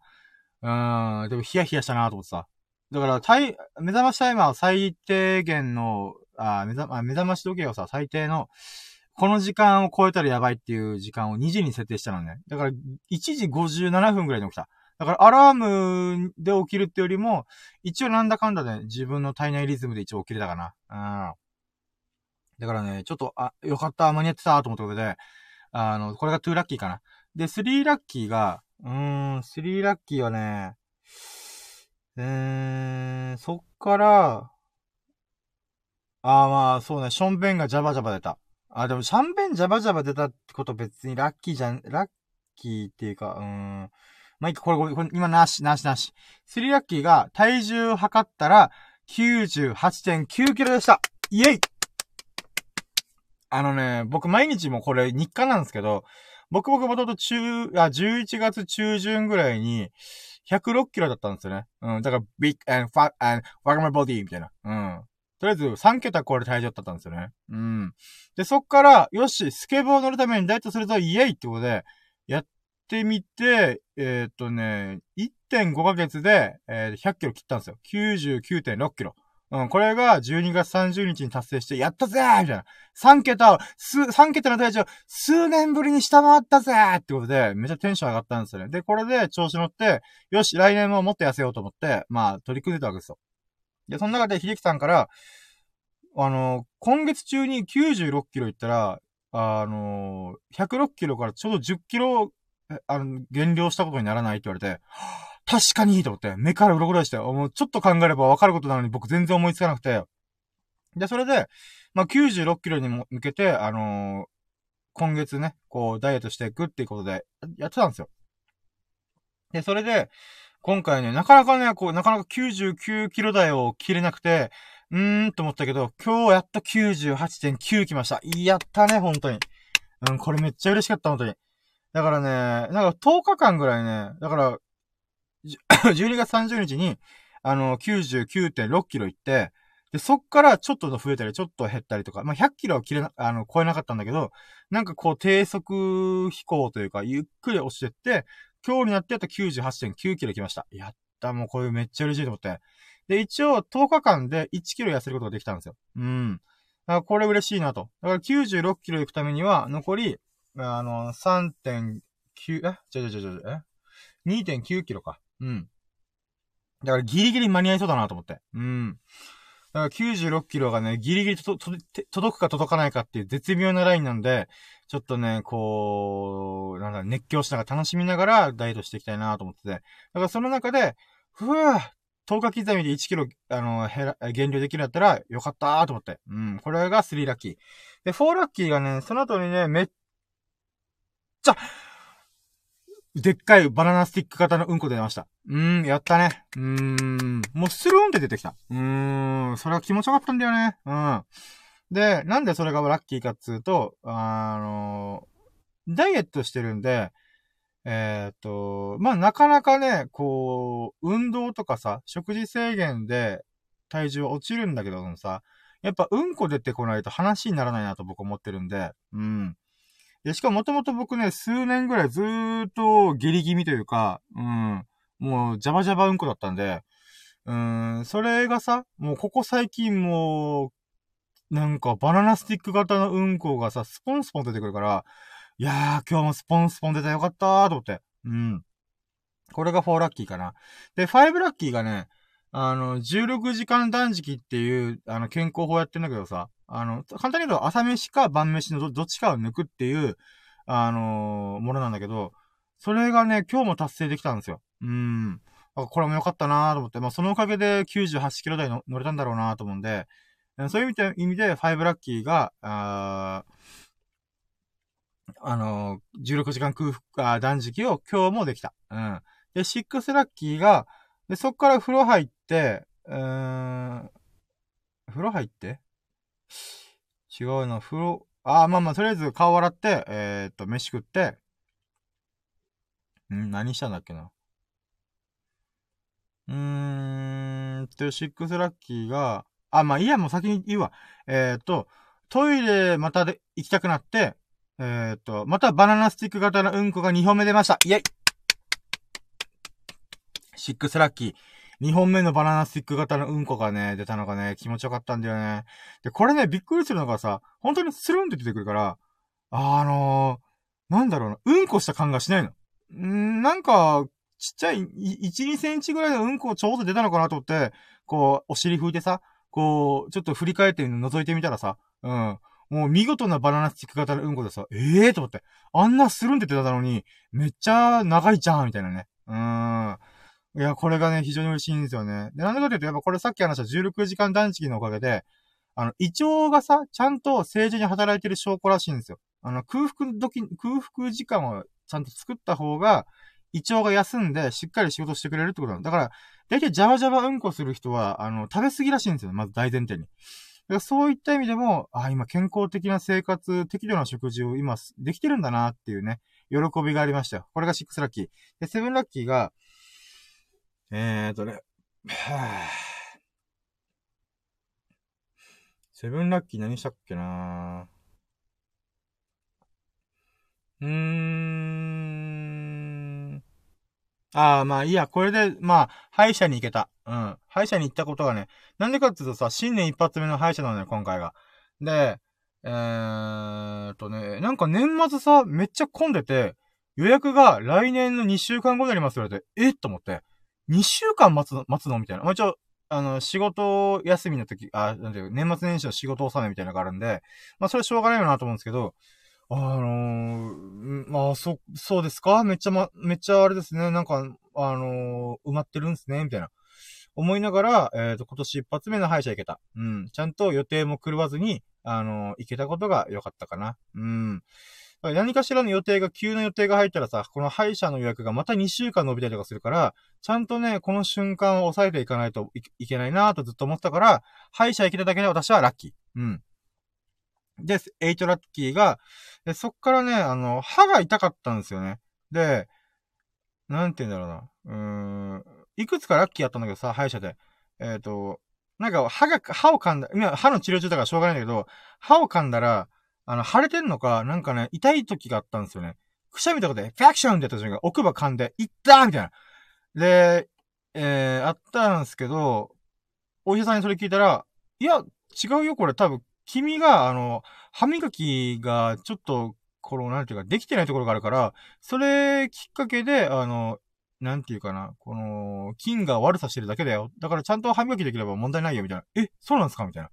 うーん、でもヒヤヒヤしたなと思ってさ。だから、タイ、目覚ましタイマーは最低限の、あ目覚、目覚まし時計をさ、最低の、この時間を超えたらやばいっていう時間を2時に設定したのね。だから、1時57分ぐらいに起きた。だから、アラームで起きるってよりも、一応なんだかんだで、ね、自分の体内リズムで一応起きれたかな。うん。だからね、ちょっと、あ、よかった、間に合ってた、と思ったことで、あの、これが2ラッキーかな。で、3ラッキーが、うーん、3ラッキーはね、えー、そっから、あーまあ、そうね、ションベンがジャバジャバ出た。あ、でもシャンベンジャバジャバ出たってこと別にラッキーじゃん、ラッキーっていうか、うーん。まあ、いいか、これ、これ、今なし、なし、なし。3ラッキーが体重を測ったら98.9キロでした。イェイあのね、僕毎日もこれ日課なんですけど、僕僕もともと中、あ、11月中旬ぐらいに、106キロだったんですよね。うん。だから、big and fat and wag my body みたいな。うん。とりあえず、3桁超える体重だったんですよね。うん。で、そっから、よし、スケボー乗るためにダイエットするぞ、イエイってことで、やってみて、えー、っとね、1.5ヶ月で、えー、100キロ切ったんですよ。99.6キロ。うん、これが12月30日に達成して、やったぜーみたいな。3桁を、す、3桁の体重を数年ぶりに下回ったぜーってことで、めちゃテンション上がったんですよね。で、これで調子乗って、よし、来年ももっと痩せようと思って、まあ、取り組んでたわけですよ。で、その中で秀樹さんから、あの、今月中に96キロいったら、あの、106キロからちょうど10キロ、あの、減量したことにならないって言われて、確かにいいと思って、目から鱗出して、もうちょっと考えれば分かることなのに僕全然思いつかなくて。で、それで、まあ、96キロにも向けて、あのー、今月ね、こう、ダイエットしていくっていうことで、やってたんですよ。で、それで、今回ね、なかなかね、こう、なかなか99キロ台を切れなくて、うーんと思ったけど、今日やっと98.9来ました。やったね、本当に。うん、これめっちゃ嬉しかった、本当に。だからね、なんか10日間ぐらいね、だから、12月30日に、あの、99.6キロ行って、で、そっからちょっと増えたり、ちょっと減ったりとか、まあ、100キロは切れな、あの、超えなかったんだけど、なんかこう、低速飛行というか、ゆっくり押してって、今日になってやっと98.9キロ来ました。やった、もうこれめっちゃ嬉しいと思って。で、一応10日間で1キロ痩せることができたんですよ。うん。だからこれ嬉しいなと。だから96キロ行くためには、残り、あの、3.9、え？ちょちょちょちょ、え ?2.9 キロか。うん。だからギリギリ間に合いそうだなと思って。うん。だから96キロがね、ギリギリと届くか届かないかっていう絶妙なラインなんで、ちょっとね、こう、なんだ、熱狂しながら楽しみながらダイエットしていきたいなと思ってて。だからその中で、ふぅ、10日刻みで1キロ、あの、減ら、減量できるんだったら、よかったーと思って。うん。これが3ラッキー。で、4ラッキーがね、その後にね、めっちゃ、でっかいバナナスティック型のうんこ出ました。うーん、やったね。うーん、もうスルーンって出てきた。うーん、それは気持ちよかったんだよね。うん。で、なんでそれがラッキーかっつうと、あの、ダイエットしてるんで、えー、っと、まあ、なかなかね、こう、運動とかさ、食事制限で体重落ちるんだけどもさ、やっぱうんこ出てこないと話にならないなと僕思ってるんで、うん。で、しかももともと僕ね、数年ぐらいずーっと下痢気味というか、うん、もうジャバジャバうんこだったんで、うん、それがさ、もうここ最近もう、なんかバナナスティック型のうんこがさ、スポンスポン出てくるから、いやー、今日もスポンスポン出たよかったーと思って。うん。これが4ラッキーかな。で、5ラッキーがね、あの、16時間断食っていう、あの、健康法やってんだけどさ、あの、簡単に言うと朝飯か晩飯のどっちかを抜くっていう、あのー、ものなんだけど、それがね、今日も達成できたんですよ。うん。これも良かったなと思って、まあ、そのおかげで98キロ台の乗れたんだろうなと思うんで、そういう意味で、意味で、5ラッキーが、ああのー、16時間空腹、断食を今日もできた。うん。で、6ラッキーが、で、そっから風呂入って、うーん、風呂入って？違うな、風呂、あ、まあまあ、とりあえず顔洗って、えー、っと、飯食って、ん？何したんだっけな？うーんと、シックスラッキーが、あ、まあ、いいや、もう先に言うわ。えー、っと、トイレまたで行きたくなって、えー、っと、またバナナスティック型のうんこが2本目出ました。イェイシックスラッキー。2本目のバナナスティック型のうんこがね、出たのがね、気持ちよかったんだよね。で、これね、びっくりするのがさ、本当にスルンって出てくるから、あのー、なんだろうな、うんこした感がしないの。んなんか、ちっちゃい、1、2センチぐらいのうんこちょうど出たのかなと思って、こう、お尻拭いてさ、こう、ちょっと振り返って覗いてみたらさ、うん。もう見事なバナナスティック型のうんこでさ、ええー、と思って。あんなスルンって出たのに、めっちゃ長いじゃんみたいなね。うーん。いや、これがね、非常に美味しいんですよね。で、なんでかというと、やっぱこれさっき話した16時間断食のおかげで、あの、胃腸がさ、ちゃんと正常に働いてる証拠らしいんですよ。あの、空腹時、空腹時間をちゃんと作った方が、胃腸が休んで、しっかり仕事してくれるってことなんだ。から、だいたいジャバジャバうんこする人は、あの、食べ過ぎらしいんですよ。まず大前提に。だからそういった意味でも、あ、今健康的な生活、適度な食事を今、できてるんだなっていうね、喜びがありましたよ。これが6ラッキー。で、7ラッキーが、えーとね、はぁ。セブンラッキー何したっけなうーん。ああ、まあいいや、これで、まあ、歯医者に行けた。うん。歯医者に行ったことがね、なんでかっていうとさ、新年一発目の歯医者なのよ、今回が。で、えーとね、なんか年末さ、めっちゃ混んでて、予約が来年の2週間後になりますって、えっと思って。2週間待つの、待つの？みたいな。まあ、一応、あの、仕事休みの時、あ、なんていう年末年始の仕事納めみたいなのがあるんで、まあ、それしょうがないよなと思うんですけど、あのー、まあ、そ、そうですか？めっちゃま、めっちゃあれですね。なんか、あのー、埋まってるんですね？みたいな。思いながら、えっ、ー、と、今年一発目の歯医者行けた。うん。ちゃんと予定も狂わずに、あの行けたことが良かったかな。うん。何かしらの予定が、急な予定が入ったらさ、この歯医者の予約がまた2週間伸びたりとかするから、ちゃんとね、この瞬間を抑えていかないといけないなとずっと思ってたから、歯医者行けただけで私はラッキー。うん。で、8ラッキーが、でそっからね、あの、歯が痛かったんですよね。で、なんて言うんだろうな。うーん、いくつかラッキーあったんだけどさ、歯医者で。えっ、ー、と、なんか、歯が、歯を噛んだ、今、歯の治療中だからしょうがないんだけど、歯を噛んだら、あの、腫れてんのか、なんかね、痛い時があったんですよね。くしゃみとかで、ファクションってやった瞬間、奥歯噛んで、いったーみたいな。で、えー、あったんですけど、お医者さんにそれ聞いたら、いや、違うよ、これ。多分、君が、あの、歯磨きが、ちょっと、この、なんていうか、できてないところがあるから、それきっかけで、あの、なんていうかな、この、菌が悪さしてるだけだよ。だからちゃんと歯磨きできれば問題ないよ、みたいな。え、そうなんですか？みたいな。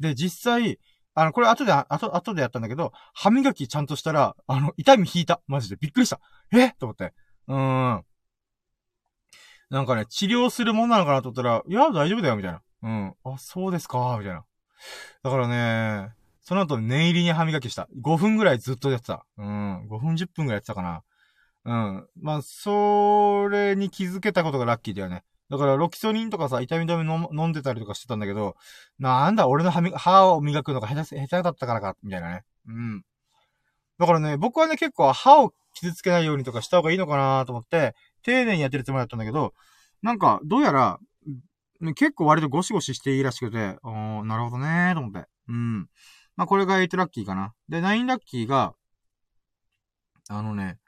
で、実際、あの、これ後で、後、後でやったんだけど、歯磨きちゃんとしたら、あの、痛み引いた。マジで。びっくりした。え？と思って。うーん。なんかね、治療するもんなのかなと思ったら、いや、大丈夫だよ、みたいな。うん。あ、そうですか、みたいな。だからね、その後念入りに歯磨きした。5分ぐらいずっとやってた。うん。5分10分ぐらいやってたかな。うん。まあ、それに気づけたことがラッキーだよね。だから、ロキソニンとかさ、痛み止め飲んでたりとかしてたんだけど、なんだ、俺の歯を磨くのが下手、下手だったからか、みたいなね。うん。だからね、僕はね、結構歯を傷つけないようにとかした方がいいのかなと思って、丁寧にやってるつもりだったんだけど、なんか、どうやら、結構割とゴシゴシしていいらしくて、おー、なるほどねーと思って。うん。まあ、これが8ラッキーかな。で、9ラッキーが、あのね、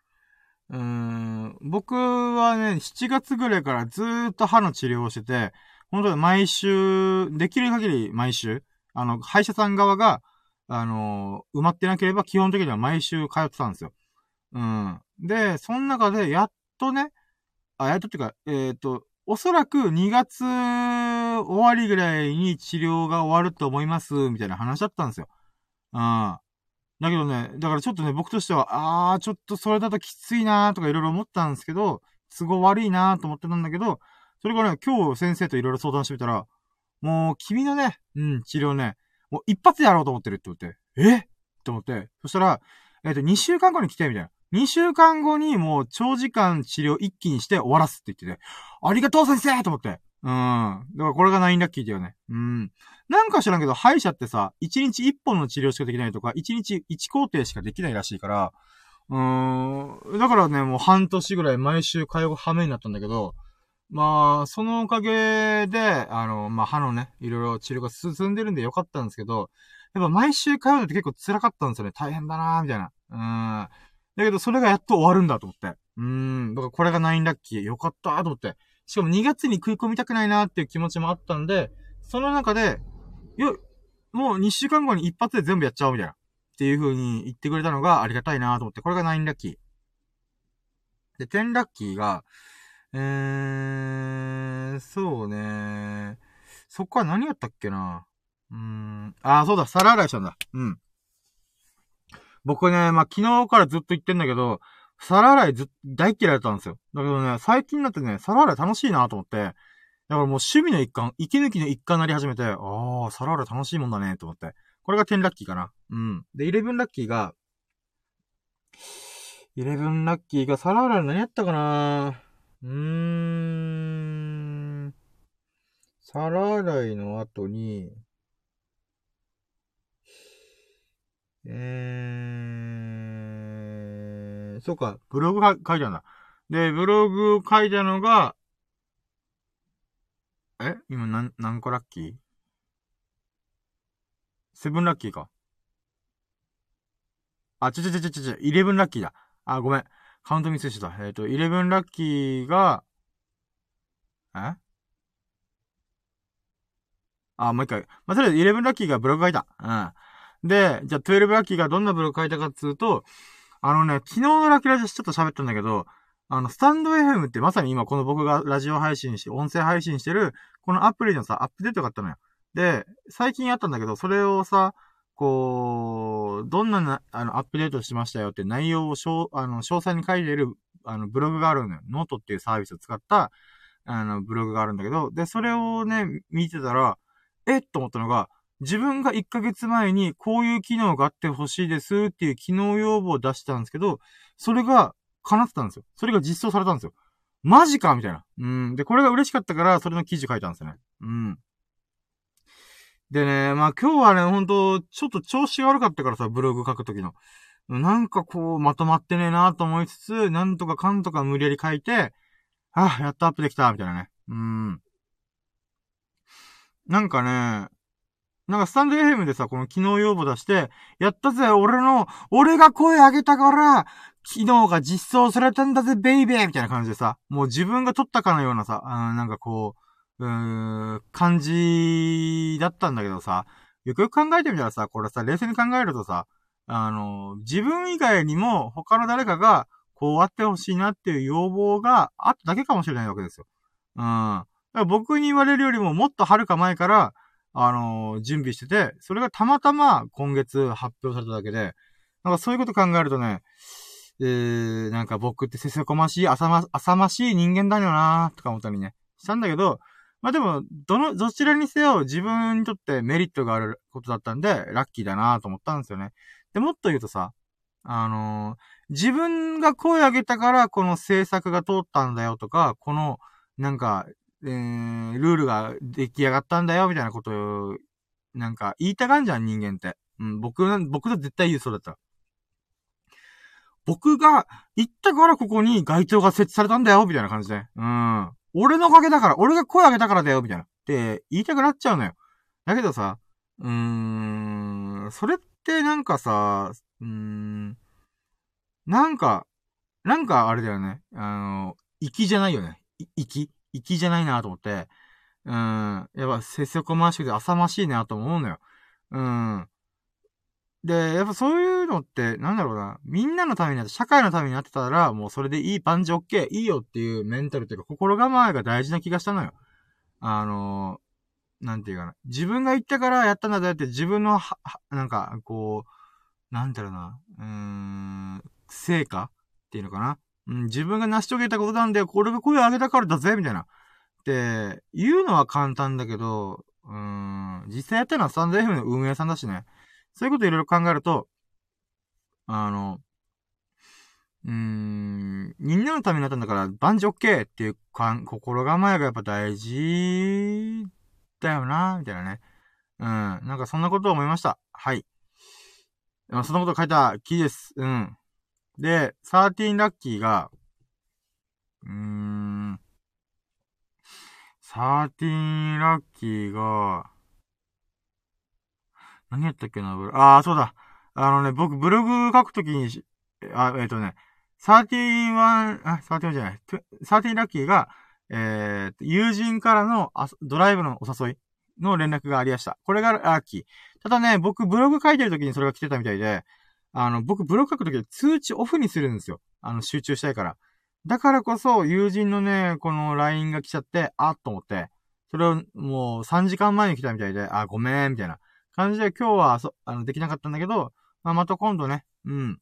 うーん、僕はね、7月ぐらいからずーっと歯の治療をしてて、本当に毎週、できる限り毎週、あの、歯医者さん側が、あの埋まってなければ基本的には毎週通ってたんですよ。うん。で、その中で、やっとね、あ、やっとっていうか、えっ、ー、と、おそらく2月終わりぐらいに治療が終わると思います、みたいな話だったんですよ。うん。だけどね、だからちょっとね、僕としては、あー、ちょっとそれだときついなーとかいろいろ思ったんですけど、都合悪いなーと思ってたんだけど、それからね、今日先生といろいろ相談してみたら、もう君のね、うん、治療ね、もう一発でやろうと思ってるって言って、え？って思って、そしたら、えっ、ー、と、2週間後に来て、みたいな。2週間後にもう長時間治療一気にして終わらすって言ってて、ありがとう先生と思って。うん。だからこれがナインラッキーだよね。うん。なんか知らんけど、歯医者ってさ、1日1本の治療しかできないとか、1日1工程しかできないらしいから、うーん。だからね、もう半年ぐらい毎週通う羽目になったんだけど、まあ、そのおかげで、あの、まあ、歯のね、いろいろ治療が進んでるんでよかったんですけど、やっぱ毎週通うのって結構辛かったんですよね。大変だなーみたいな。うん。だけど、それがやっと終わるんだと思って。うん。だからこれがナインラッキー。よかったーと思って。しかも2月に食い込みたくないなっていう気持ちもあったんで、その中で、よ、もう2週間後に一発で全部やっちゃおうみたいな。っていう風に言ってくれたのがありがたいなと思って、これが9ラッキー。で、10ラッキーが、えー、そうねそっから何やったっけなうーん、あ、そうだ、皿洗いしたんだ。うん。僕ね、まあ、昨日からずっと言ってんだけど、皿洗いず、大嫌いだったんですよ。だけどね、最近になってね、皿洗い楽しいなと思って、だからもう趣味の一環、息抜きの一環になり始めて、ああ、皿洗い楽しいもんだね、と思って。これが10ラッキーかな。うん。で、11ラッキーが、11ラッキーが皿洗い何やったかなうーん。皿洗いの後に、えー、そうか、ブログ書いたんだ。で、ブログ書いたのが、え？今何、何個ラッキー？セブンラッキーか。あ、ちょちょちょちょちょ、イレブンラッキーだ。あ、ごめん。カウントミスしてた。えっ、ー、と、イレブンラッキーが、え？あ、もう一回。まあ、とりあえず、イレブンラッキーがブログ書いた。うん。で、じゃあ、12ラッキーがどんなブログ書いたかっつうと、あのね、昨日のラキラジをちょっと喋ったんだけど、あの、スタンド FM ってまさに今この僕がラジオ配信して、音声配信してる、このアプリのさ、アップデートがあったのよ。で、最近あったんだけど、それをさ、こう、どんなな、あの、アップデートしましたよって内容をしょ、あの、詳細に書いている、あの、ブログがあるのよ。ノートっていうサービスを使った、あの、ブログがあるんだけど、で、それをね、見てたら、えっと思ったのが、自分が1ヶ月前にこういう機能があってほしいですっていう機能要望を出したんですけど、それが叶ってたんですよ。それが実装されたんですよ。マジかみたいな。うん。で、これが嬉しかったから、それの記事書いたんですよね。うん。でね、まあ今日はね、ほんと、ちょっと調子が悪かったからさ、ブログ書くときの。なんかこう、まとまってねえなと思いつつ、なんとかかんとか無理やり書いて、あ、やっとアップできた、みたいなね。うん。なんかね、なんかスタンド FM でさ、この機能要望出して、やったぜ、俺の、俺が声上げたから、機能が実装されたんだぜ、ベイベーみたいな感じでさ、もう自分が撮ったかのようなさ、あなんかこう、うーん、感じだったんだけどさ、よくよく考えてみたらさ、これさ、冷静に考えるとさ、あの、自分以外にも他の誰かが、こうあってほしいなっていう要望があっただけかもしれないわけですよ。うん。だから僕に言われるよりももっと遥か前から、あのー、準備してて、それがたまたま今月発表されただけで、なんかそういうこと考えるとね、えー、なんか僕ってせせこましい、浅ま、浅ましい人間だよなーとか思ったりね、したんだけど、まあでも、どの、どちらにせよ自分にとってメリットがあることだったんで、ラッキーだなと思ったんですよね。で、もっと言うとさ、あのー、自分が声上げたからこの制作が通ったんだよとか、この、なんか、えー、ルールが出来上がったんだよ、みたいなことを、なんか、言いたがんじゃん、人間って。うん、僕、僕と絶対言うそうだったら。僕が言ったからここに街灯が設置されたんだよ、みたいな感じで。うん。俺のおかげだから、俺が声上げたからだよ、みたいな。って言いたくなっちゃうのよ。だけどさ、うーん、それってなんかさ、うーん、なんか、なんかあれだよね。あの、粋じゃないよね。い粋粋じゃないなと思って。うん。やっぱ、せせこましくて浅ましいなと思うのよ。うん。で、やっぱそういうのって、なんだろうな。みんなのためになって、社会のためになってたら、もうそれでいい、パンチオッケー、いいよっていうメンタルというか、心構えが大事な気がしたのよ。あのー、なんていうかな。自分が言ったからやったんだって、自分のは、なんか、こう、なんだろうな。うーん、成果っていうのかな。うん、自分が成し遂げたことなんだよ。これが声を上げたからだぜ、みたいな。って言うのは簡単だけど、うん、実際やったのはスタンド FM の運営さんだしね。そういうこといろいろ考えると、あの、うーん、みんなのためになったんだから、万事 OK っていうかん心構えがやっぱ大事だよな、みたいなね。うん。なんかそんなことを思いました。はい。そんなこと書いたキーです。うん。で、13ラッキーが、うーん、13ラッキーが、何やったっけな、ああ、そうだ。あのね、僕、ブログ書くときに、あ、えっ、ー、とね、31、あ、31じゃない、13ラッキーが、えー、友人からのドライブのお誘いの連絡がありました。これがラッキー。ただね、僕、ブログ書いてるときにそれが来てたみたいで、あの、僕、ブログ書くとき通知オフにするんですよ。あの、集中したいから。だからこそ、友人のね、この LINE が来ちゃって、あっと思って、それをもう3時間前に来たみたいで、あ、ごめん、みたいな。感じで今日はそ、あの、できなかったんだけど、まあ、また今度ね、うん。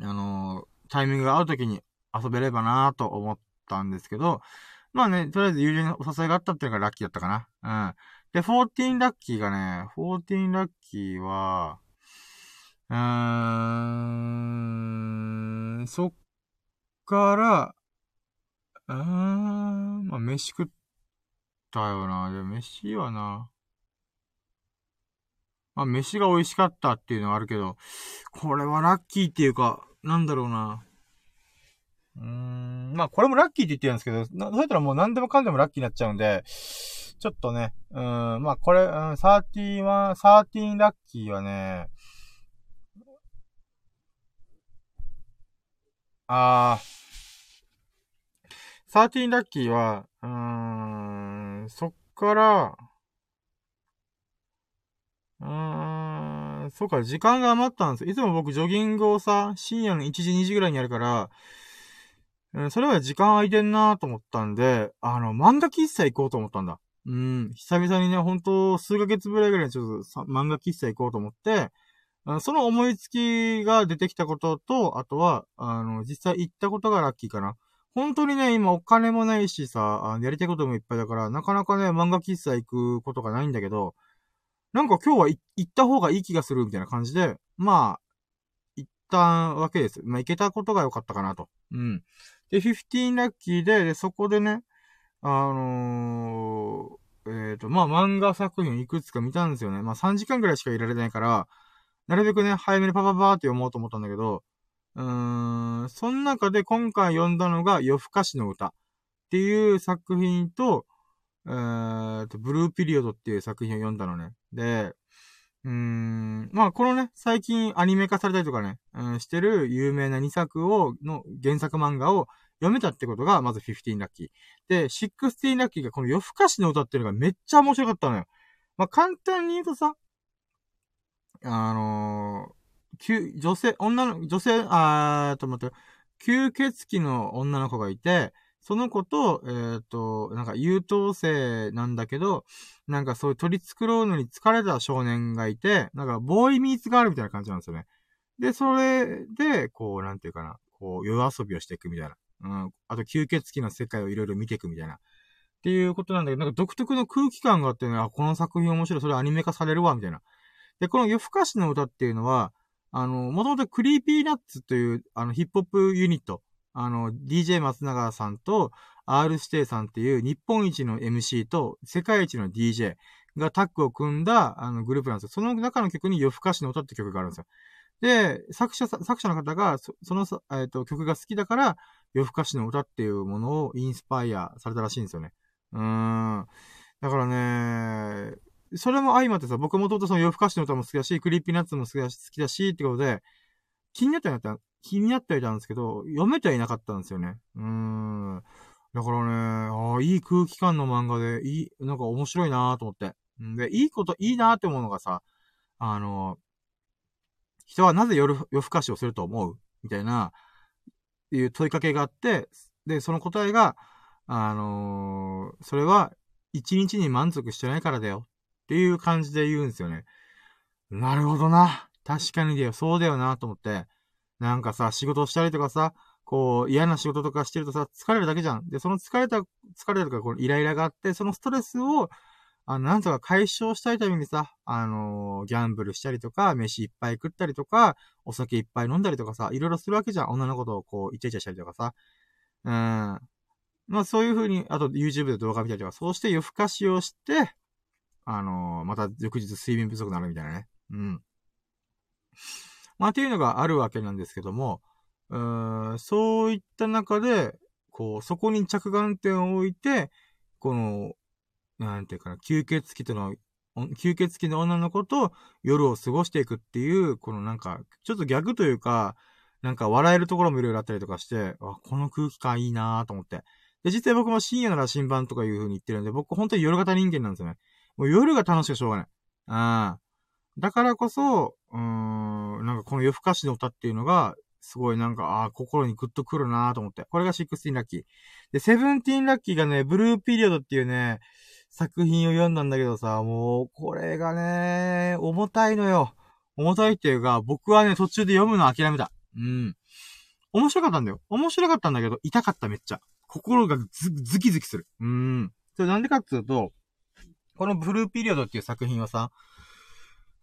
あのー、タイミングが合う時に遊べればなと思ったんですけど、まあね、とりあえず友人のお誘いがあったっていうのがラッキーだったかな。うん。で、14ラッキーがね、14ラッキーは、うーん、そっから、うーん、まあ、飯食ったよな。で、飯はな、まあ、飯が美味しかったっていうのはあるけど、これはラッキーっていうか、なんだろうな。うーん、まあ、これもラッキーって言ってるんですけど、そうやったらもう何でもかんでもラッキーになっちゃうんで、ちょっとね、うん、まあ、これ、うん、13は、13ラッキーはね、あー、13ラッキーは、うーん、そっから、うーん、そうか、時間が余ったんですよ。いつも僕ジョギングをさ、深夜の1時、2時ぐらいにやるから、うん、それは時間空いてんなと思ったんで、あの、漫画喫茶行こうと思ったんだ。うん、久々にね、ほんと、数ヶ月ぶりぐらいにちょっと漫画喫茶行こうと思って、その思いつきが出てきたことと、あとは、あの、実際行ったことがラッキーかな。本当にね、今お金もないしさ、やりたいこともいっぱいだから、なかなかね、漫画喫茶行くことがないんだけど、なんか今日は行った方がいい気がするみたいな感じで、まあ、行ったわけです。まあ行けたことが良かったかなと。うん。で、15ラッキーで、でそこでね、あのー、えっ、ー、と、まあ漫画作品いくつか見たんですよね。まあ3時間ぐらいしかいられないから、なるべくね、早めにパパパーって読もうと思ったんだけど、うーん、その中で今回読んだのが夜更かしの歌っていう作品と、えーと、ブルーピリオドっていう作品を読んだのね。で、うーん、まあこのね、最近アニメ化されたりとかね、うん、してる有名な2作を、の原作漫画を読めたってことが、まず15ラッキー。で、16ラッキーがこの夜更かしの歌っていうのがめっちゃ面白かったのよ。まあ簡単に言うとさ、あのー、女性、女の、女性、あーと思って、吸血鬼の女の子がいて、その子と、えっ、ー、と、なんか優等生なんだけど、なんかそういう取り繕うのに疲れた少年がいて、なんかボーイミーツがあるみたいな感じなんですよね。で、それで、こう、なんていうかな、こう、夜遊びをしていくみたいな。うん。あと、吸血鬼の世界をいろいろ見ていくみたいな。っていうことなんだけど、なんか独特の空気感があってね、あ、この作品面白い、それアニメ化されるわ、みたいな。で、この夜更かしの歌っていうのは、あの、もともと Creepy Nuts という、あの、ヒップホップユニットあの、DJ 松永さんと R 指定さんっていう日本一の MC と世界一の DJ がタッグを組んだあのグループなんですよ。その中の曲に夜更かしの歌って曲があるんですよ。で、作者、作者の方がそ、その、えっ、ー、と、曲が好きだから、夜更かしの歌っていうものをインスパイアされたらしいんですよね。うーん。だからね、それも相まってさ、僕もともとその夜更かしの歌も好きだし、 Creepy Nuts も好きだし、好きだしってことで、気になってはいた、気になってはいたんですけど、読めてはいなかったんですよね。うーん。だからね、ああ、いい空気感の漫画で、いい、なんか面白いなと思って。んで、いいこと、いいなって思うのがさ、あの、人はなぜ夜、夜更かしをすると思う？みたいな、いう問いかけがあって、で、その答えが、あのー、それは、一日に満足してないからだよ。っていう感じで言うんですよね。なるほどな。確かにだよ。そうだよな、と思って。なんかさ、仕事したりとかさ、こう、嫌な仕事とかしてるとさ、疲れるだけじゃん。で、その疲れた、疲れたとか、このイライラがあって、そのストレスを、あの、なんとか解消したいためにさ、あのー、ギャンブルしたりとか、飯いっぱい食ったりとか、お酒いっぱい飲んだりとかさ、いろいろするわけじゃん。女の子とこう、イチャイチャしたりとかさ。うん。まあそういう風に、あと YouTube で動画見たりとか、そうして夜更かしをして、あのー、また翌日睡眠不足になるみたいなね。うん。まあっていうのがあるわけなんですけども、うーん、そういった中で、こう、そこに着眼点を置いて、この、なんていうかな、吸血鬼との、吸血鬼の女の子と夜を過ごしていくっていう、このなんか、ちょっと逆というか、なんか笑えるところもいろいろあったりとかして、あ、この空気感いいなぁと思って。で、実際僕も深夜なら新版とかいう風に言ってるんで、僕本当に夜型人間なんですよね。もう夜が楽しくしょうがない。ああ。だからこそ、うーん、なんかこの夜更かしの歌っていうのが、すごいなんか、ああ、心にグッとくるなと思って。これが16ラッキー。で、17ラッキーがね、ブルーピリオドっていうね、作品を読んだんだけどさ、もう、これがね、重たいのよ。重たいっていうか、僕はね、途中で読むの諦めた。うん。面白かったんだよ。面白かったんだけど、痛かっためっちゃ。心がズズキズキする。うん。それなんでかっていうと、このブルーピリオドっていう作品はさ、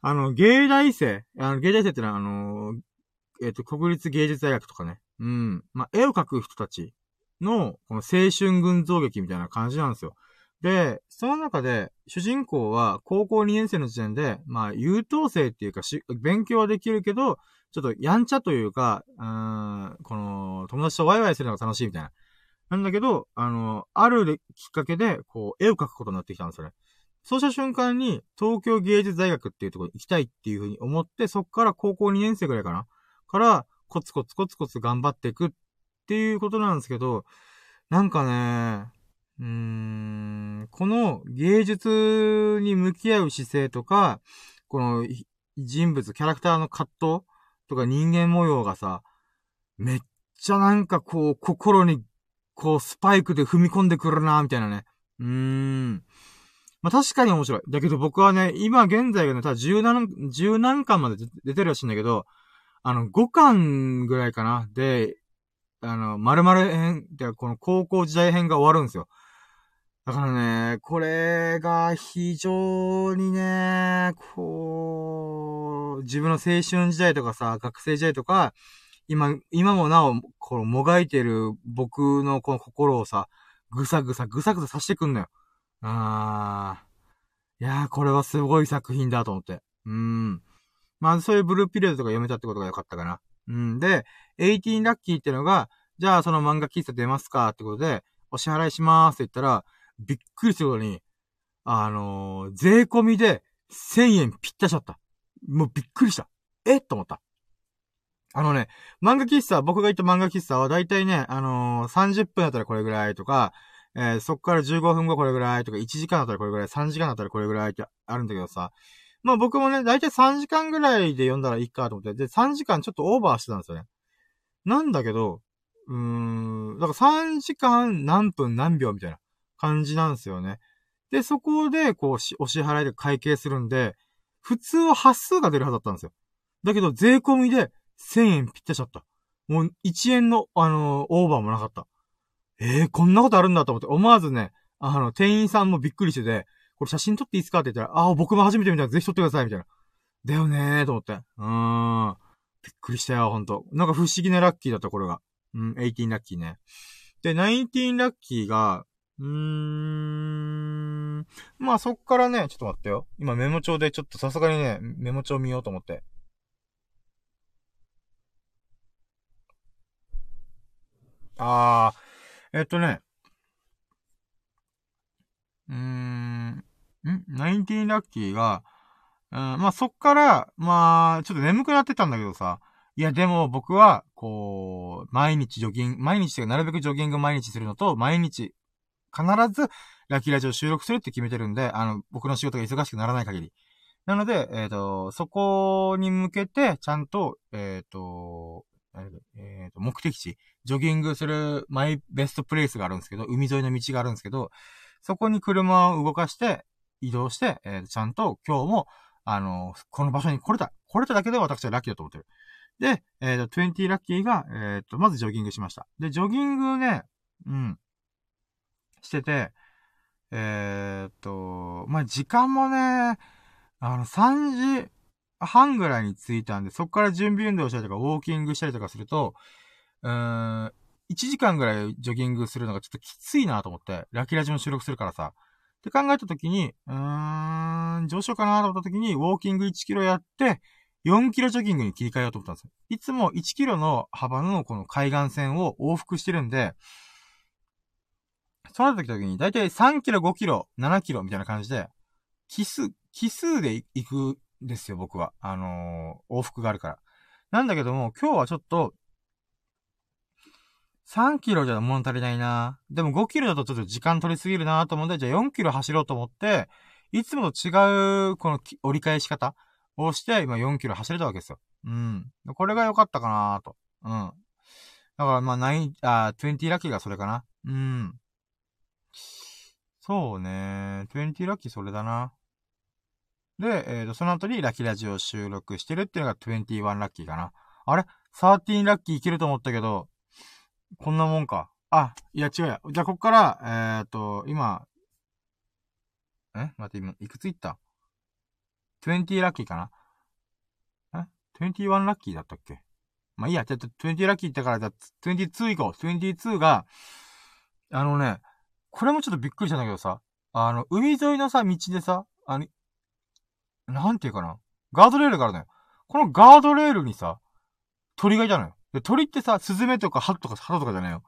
あの、芸大生、あの、芸大生ってのは、あの、えっ、ー、と、国立芸術大学とかね。うん。まあ、絵を描く人たちの、この青春群像劇みたいな感じなんですよ。で、その中で、主人公は高校2年生の時点で、まあ、優等生っていうかし、勉強はできるけど、ちょっとやんちゃというか、うん、この、友達とワイワイするのが楽しいみたいな。なんだけど、あの、あるきっかけで、こう、絵を描くことになってきたんですよね。そうした瞬間に、東京芸術大学っていうところに行きたいっていうふうに思って、そっから高校2年生ぐらいかなから、コツコツコツコツ頑張っていくっていうことなんですけど、なんかね、うーん、この芸術に向き合う姿勢とか、この人物、キャラクターの葛藤とか人間模様がさ、めっちゃなんかこう、心に、こう、スパイクで踏み込んでくるなみたいなね。うーん。まあ、確かに面白い。だけど僕はね、今現在がね、ただ十何、十何巻まで出てるらしいんだけど、あの、5巻ぐらいかな。で、あの、〇〇編ってこの高校時代編が終わるんですよ。だからね、これが非常にね、こう、自分の青春時代とかさ、学生時代とか、今、今もなお、このもがいてる僕のこの心をさ、ぐさぐさ、ぐさぐささしてくんのよ。あー。いやー、これはすごい作品だと思って。うん。まあ、そういうブルーピリオドとか読めたってことが良かったかな。うん。で、18ラッキーってのが、じゃあその漫画喫茶出ますかってことで、お支払いしますって言ったら、びっくりすることに、あのー、税込みで1000円ぴったしちゃった。もうびっくりした。え？と思った。あのね、漫画喫茶、僕が行った漫画喫茶はだいたいね、あのー、30分だったらこれぐらいとか、えー、そっから15分後これぐらいとか、1時間だったらこれぐらい、3時間だったらこれぐらいってあるんだけどさ、まあ僕もね、だいたい3時間ぐらいで読んだらいいかと思って、で、3時間ちょっとオーバーしてたんですよね。なんだけど、うーん、だから3時間何分何秒みたいな感じなんですよね。で、そこで、こうし、お支払いで会計するんで、普通は端数が出るはずだったんですよ。だけど、税込みで1000円ぴったしちゃった。もう1円の、あのー、オーバーもなかった。えー、こんなことあるんだと思って、思わずね、あの、店員さんもびっくりしてて、これ写真撮っていいですかって言ったら、ああ、僕も初めて見たらぜひ撮ってください、みたいな。だよねー、と思って。うーん。びっくりしたよ、ほんと。なんか不思議なラッキーだった、これが。うん、18ラッキーね。で、19ラッキーが、うーん。まあそっからね、ちょっと待ってよ。今メモ帳でちょっとさすがにね、メモ帳見ようと思って。あー、えっとね。うーん。ん ?19 ラッキーが、うん、まあ、そっから、まあ、ちょっと眠くなってたんだけどさ、いや、でも僕は、こう、毎日ジョギング、毎日というかなるべくジョギング毎日するのと、毎日、必ず、ラッキーラジオ収録するって決めてるんで、あの、僕の仕事が忙しくならない限り。なので、えっ、ー、と、そこに向けて、ちゃんと、えっ、ー、と、えっ、ー、と、目的地、ジョギングするマイベストプレイスがあるんですけど、海沿いの道があるんですけど、そこに車を動かして、移動して、えー、ちゃんと今日も、あの、この場所に来れた。来れただけで私はラッキーだと思ってる。で、えっ、ー、と、20ラッキーが、えっ、ー、と、まずジョギングしました。で、ジョギングね、うん、してて、えっ、と、まあ、時間もね、あの、3時半ぐらいに着いたんで、そこから準備運動したりとか、ウォーキングしたりとかすると、うーん、1時間ぐらいジョギングするのがちょっときついなと思って、ラキラジも収録するからさ。って考えたときに、うーん、どうしようかなと思ったときに、ウォーキング1キロやって、4キロジョギングに切り替えようと思ったんですよ。いつも1キロの幅のこの海岸線を往復してるんで、そうなった時に、だいたい3キロ、5キロ、7キロみたいな感じで、奇数、奇数で行くですよ、僕は。あのー、往復があるから。なんだけども、今日はちょっと、3キロじゃ物足りないな。でも5キロだとちょっと時間取りすぎるなと思って、じゃあ4キロ走ろうと思って、いつもと違う、この折り返し方をして、今4キロ走れたわけですよ。うん。これが良かったかなと。うん。だからまあ、9、あ、20ラッキーがそれかな。うん。そうね。20ラッキーそれだな。で、えっ、ー、と、その後にラッキーラジオを収録してるっていうのが21ラッキーかな。あれ ?13 ラッキーいけると思ったけど、こんなもんか。あ、いや違うや。じゃあ、こっから、えっ、ー、と、今、え？待って、今、いくついった ?20 ラッキーかな？え ?21 ラッキーだったっけ？まあ、いいや、ちょっと20ラッキーってから、じゃあ22行こう。22が、あのね、これもちょっとびっくりしたんだけどさ、あの、海沿いのさ、道でさ、あの、なんていうかな。ガードレールがあるのよ。このガードレールにさ、鳥がいたのよ。で、鳥ってさ、スズメとかハトとかハトとかじゃないよ。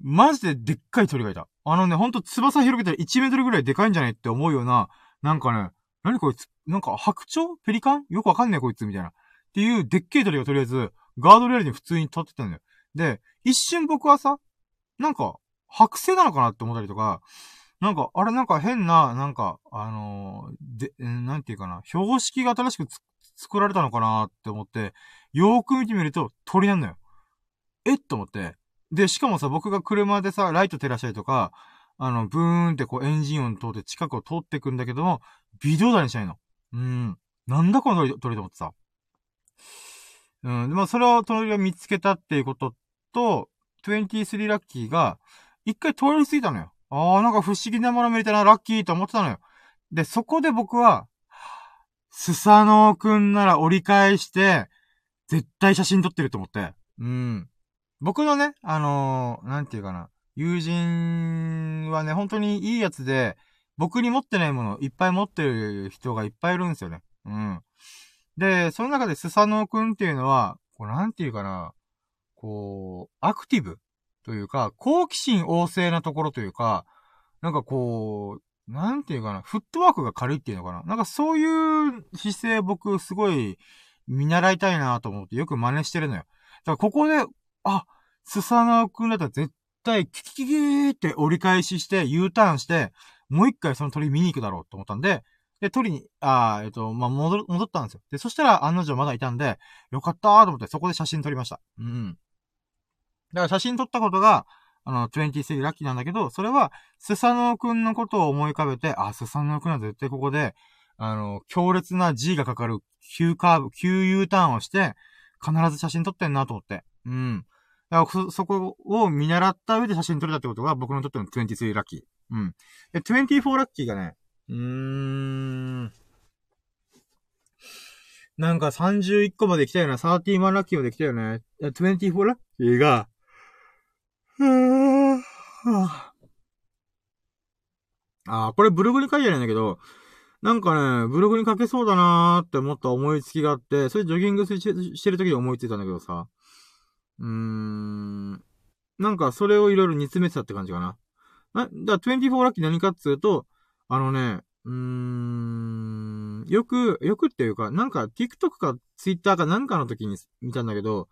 マジででっかい鳥がいた。あのね、ほんと翼広げたら1メートルぐらいでかいんじゃないって思うような、なんかね、何こいつ？なんか白鳥？ペリカン？よくわかんねえこいつみたいな。っていうでっけえ鳥がとりあえず、ガードレールに普通に立ってたんだよ。で、一瞬僕はさ、なんか、剥製なのかなって思ったりとか、なんか、あれなんか変な、なんか、あのー、で、なんていうかな、標識が新しく作られたのかなって思って、よーく見てみると鳥なんだよ。えっ？と思って。で、しかもさ、僕が車でさ、ライト照らしたりとか、あの、ブーンってこうエンジン音通って近くを通ってくんだけども、微動だにしないの。うん。なんだこの鳥、鳥と思ってさ。うん。で、まあ、それを鳥を見つけたっていうことと、23ラッキーが、一回通り過ぎたのよ。ああ、なんか不思議なもの見れたな、ラッキーと思ってたのよ。で、そこで僕は、スサノーくんなら折り返して、絶対写真撮ってると思って。うん。僕のね、あのー、なんていうかな。友人はね、本当にいいやつで、僕に持ってないものいっぱい持ってる人がいっぱいいるんですよね。うん。で、その中でスサノーくんっていうのは、こう、なんていうかな。こう、アクティブというか、好奇心旺盛なところというか、なんかこう、なんていうかな、フットワークが軽いっていうのかな。なんかそういう姿勢僕すごい見習いたいなと思ってよく真似してるのよ。だからここで、あ、スサナオくんだったら絶対キキキキーって折り返しして U ターンして、もう一回その鳥見に行くだろうと思ったんで、で、鳥に、あえっと、まあ、戻、戻ったんですよ。で、そしたら案の定まだいたんで、よかったーと思ってそこで写真撮りました。うん。だから写真撮ったことが、あの、23ラッキーなんだけど、それは、スサノオくんのことを思い浮かべて、あ、スサノオくんは絶対ここで、あの、強烈な G がかかる急カーブ、急 U ターンをして、必ず写真撮ってんなと思って。うん。だからそ、そこを見習った上で写真撮れたってことが僕にとっての23ラッキー。うん。で、24ラッキーがね、うーん。なんか31個まで来たよな。31ラッキーまで来たよね。24ラッキーが、ああ、これブログに書いてあるんだけど、なんかね、ブログに書けそうだなーって思った思いつきがあって、それジョギングしてる時に思いついたんだけどさ。うーん。なんかそれをいろいろ煮詰めてたって感じかな。な、だから24ラッキー何かっつうと、あのね、うーん、よく、よくっていうか、なんか TikTok か Twitter かなんかの時に見たんだけど、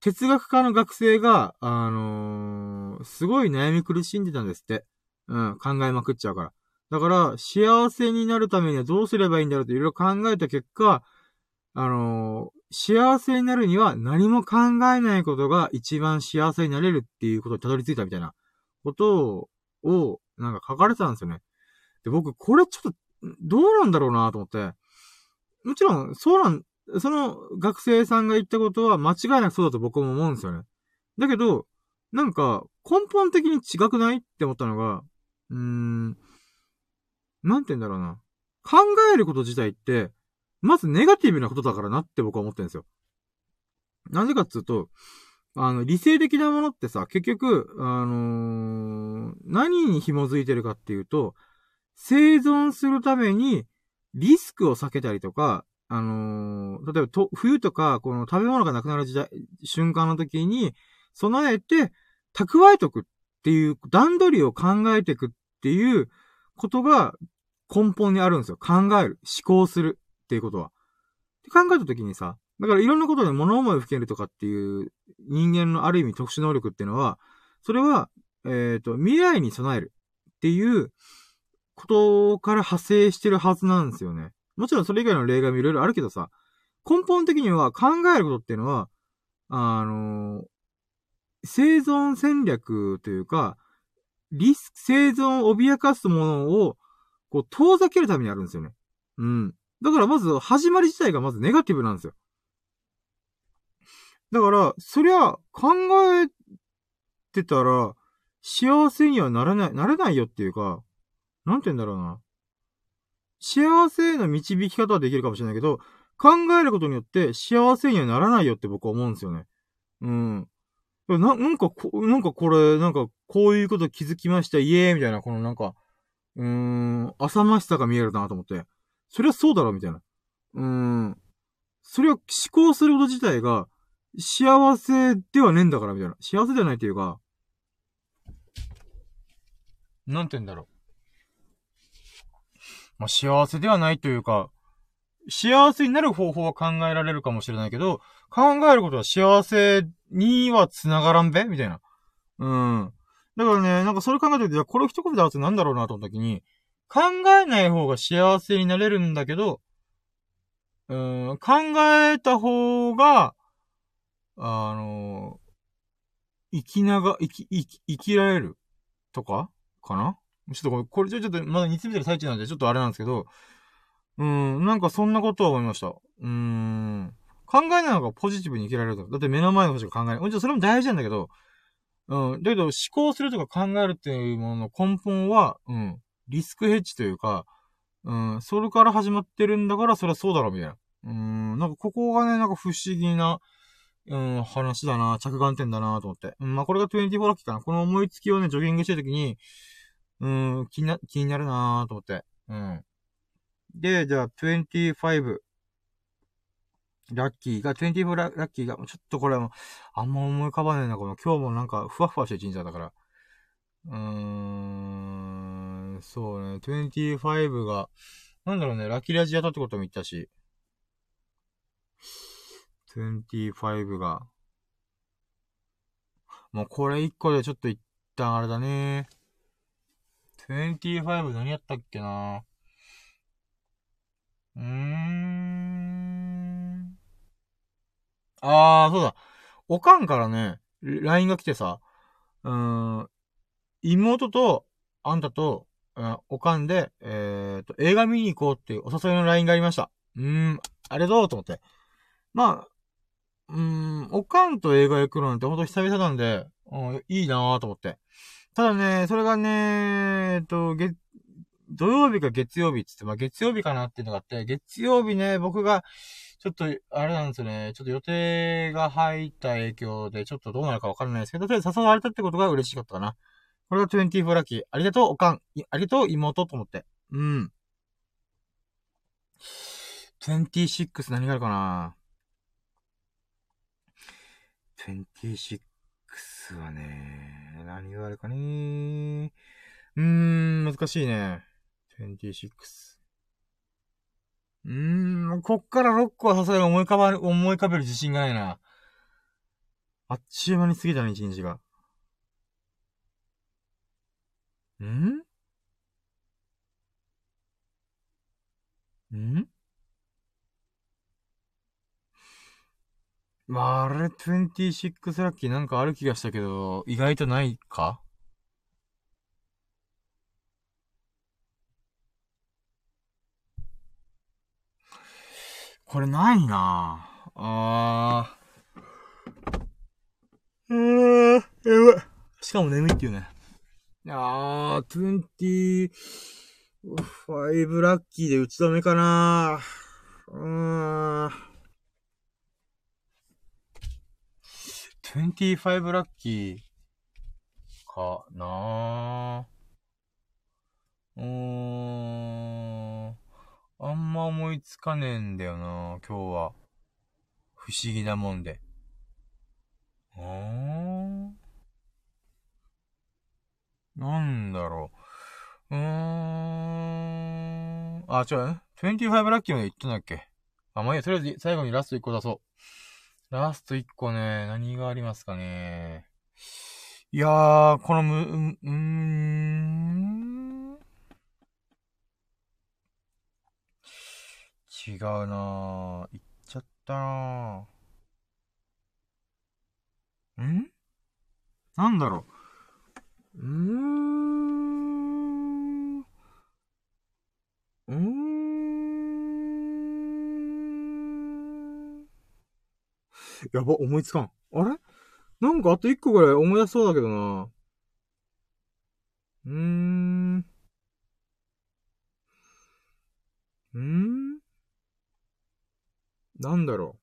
哲学科の学生が、あのー、すごい悩み苦しんでたんですって。うん、考えまくっちゃうから。だから、幸せになるためにはどうすればいいんだろうっていろいろ考えた結果、あのー、幸せになるには何も考えないことが一番幸せになれるっていうことにたどり着いたみたいなことを、なんか書かれてたんですよね。で、僕、これちょっと、どうなんだろうなと思って。もちろん、そうなん、その学生さんが言ったことは間違いなくそうだと僕も思うんですよね。だけど、なんか、根本的に違くないって思ったのが、うーん、なんて言うんだろうな。考えること自体って、まずネガティブなことだからなって僕は思ってるんですよ。なんでかっつうと、あの、理性的なものってさ、結局、あのー、何に紐づいてるかっていうと、生存するためにリスクを避けたりとか、あのー、例えばと、冬とか、この食べ物がなくなる時代、瞬間の時に、備えて、蓄えとくっていう、段取りを考えていくっていうことが根本にあるんですよ。考える。思考するっていうことは。って考えた時にさ、だからいろんなことで物思いを吹けるとかっていう人間のある意味特殊能力っていうのは、それは、えっ、ー、と、未来に備えるっていうことから派生してるはずなんですよね。もちろんそれ以外の例外もいろいろあるけどさ、根本的には考えることっていうのは、あの、生存戦略というか、リスク、生存を脅かすものを、こう、遠ざけるためにあるんですよね。うん。だからまず、始まり自体がまずネガティブなんですよ。だから、そりゃ、考えてたら、幸せにはならない、なれないよっていうか、なんて言うんだろうな。幸せへの導き方はできるかもしれないけど、考えることによって幸せにはならないよって僕は思うんですよね。うん。な、なんかこ、なんかこれ、なんかこういうこと気づきました、イエーみたいな、このなんか、うーん、浅ましさが見えるなと思って。そりゃそうだろ、みたいな。うーん。それは思考すること自体が幸せではねえんだから、みたいな。幸せではないっていうか、なんて言うんだろう。まあ、幸せではないというか、幸せになる方法は考えられるかもしれないけど、考えることは幸せには繋がらんべ？みたいな。うん。だからね、なんかそれ考えた時、じゃこれ一言で合わせなんだろうなと思った時に、考えない方が幸せになれるんだけど、うん、考えた方が、あの生きなが、生き、生き、生きられるとか？かな？ちょっとこれ、これちょっとまだ煮詰めてる最中なんで、ちょっとあれなんですけど、うん、なんかそんなことは思いました。うーん。考えないのがポジティブに生きられると。だって目の前のことしか考えない。もちろんそれも大事なんだけど、うん。だけど思考するとか考えるっていうものの根本は、うん。リスクヘッジというか、うん。それから始まってるんだから、それはそうだろう、みたいな。うん。なんかここがね、なんか不思議な、うん、話だな、着眼点だなと思って。うん、まあ、これが24ラッキーかな。この思いつきをね、ジョギングしてるときに、うん、気にな、気になるなーと思って。うん。で、じゃあ、25。ラッキーが、24ラッキーが、ちょっとこれはあんま思い浮かばねえな、この、今日もなんか、ふわふわした一日だから。うーん、そうね、25が、なんだろうね、ラッキーラジアタってことも言ったし。25が。もうこれ一個でちょっと一旦あれだね。25何やったっけなうーん。あー、そうだ。おかんからね、LINE が来てさ、うーん、妹と、あんたと、おかんで、えー、と、映画見に行こうっていうお誘いの LINE がありました。うーん、あれどうと思って。まあ、うーん、おかんと映画行くのなんてほんと久々なんで、うん、いいなぁと思って。ただね、それがね、えっと、月、土曜日か月曜日っつって、まあ月曜日かなっていうのがあって、月曜日ね、僕が、ちょっと、あれなんですよね、ちょっと予定が入った影響で、ちょっとどうなるかわからないですけど、とりあえず誘われたってことが嬉しかったかな。これが24ラッキー。ありがとう、おかん。ありがとう、妹と思って。うん。26何があるかな26はね、何があるかねうーん、難しいね。26。うーん、こっから6個はさすがに思い浮かばる、思い浮かべる自信がないな。あっちゅう間に過ぎたね、一日が。ん？ん？まあ、あれ、26ラッキーなんかある気がしたけど、意外とないか？これないなぁ。あー。うーん、やばい。しかも眠いっていうね。あー、25ラッキーで打ち止めかなぁ。うーん。25ラッキーかなぁ。うーん。あんま思いつかねえんだよな今日は。不思議なもんで。あーなんだろう。うーん。あ、違う。25ラッキーまで言ったんだっけあ、まあ、いいや、とりあえず最後にラスト1個出そう。ラスト1個ね、何がありますかね。いやー、このむ、う、うーん。違うなぁ。言っちゃったなぁ。ん？なんだろう。うーん。うーん。やば、思いつかん。あれ？なんかあと一個ぐらい思い出そうだけどな。うーん。うーん？なんだろう。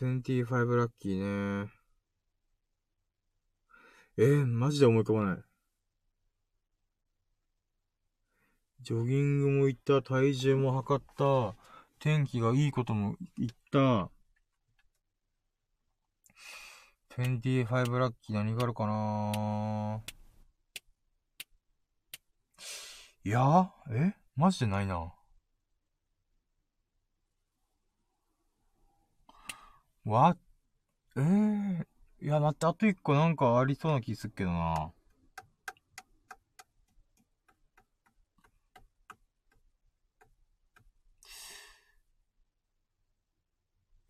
25ラッキーね。えー、マジで思い浮かばない。ジョギングも行った、体重も測った、天気がいいことも言った。25ラッキー何があるかないや？え？マジでないな。わ、え？ー、いや、待って、あと一個なんかありそうな気すっけどな。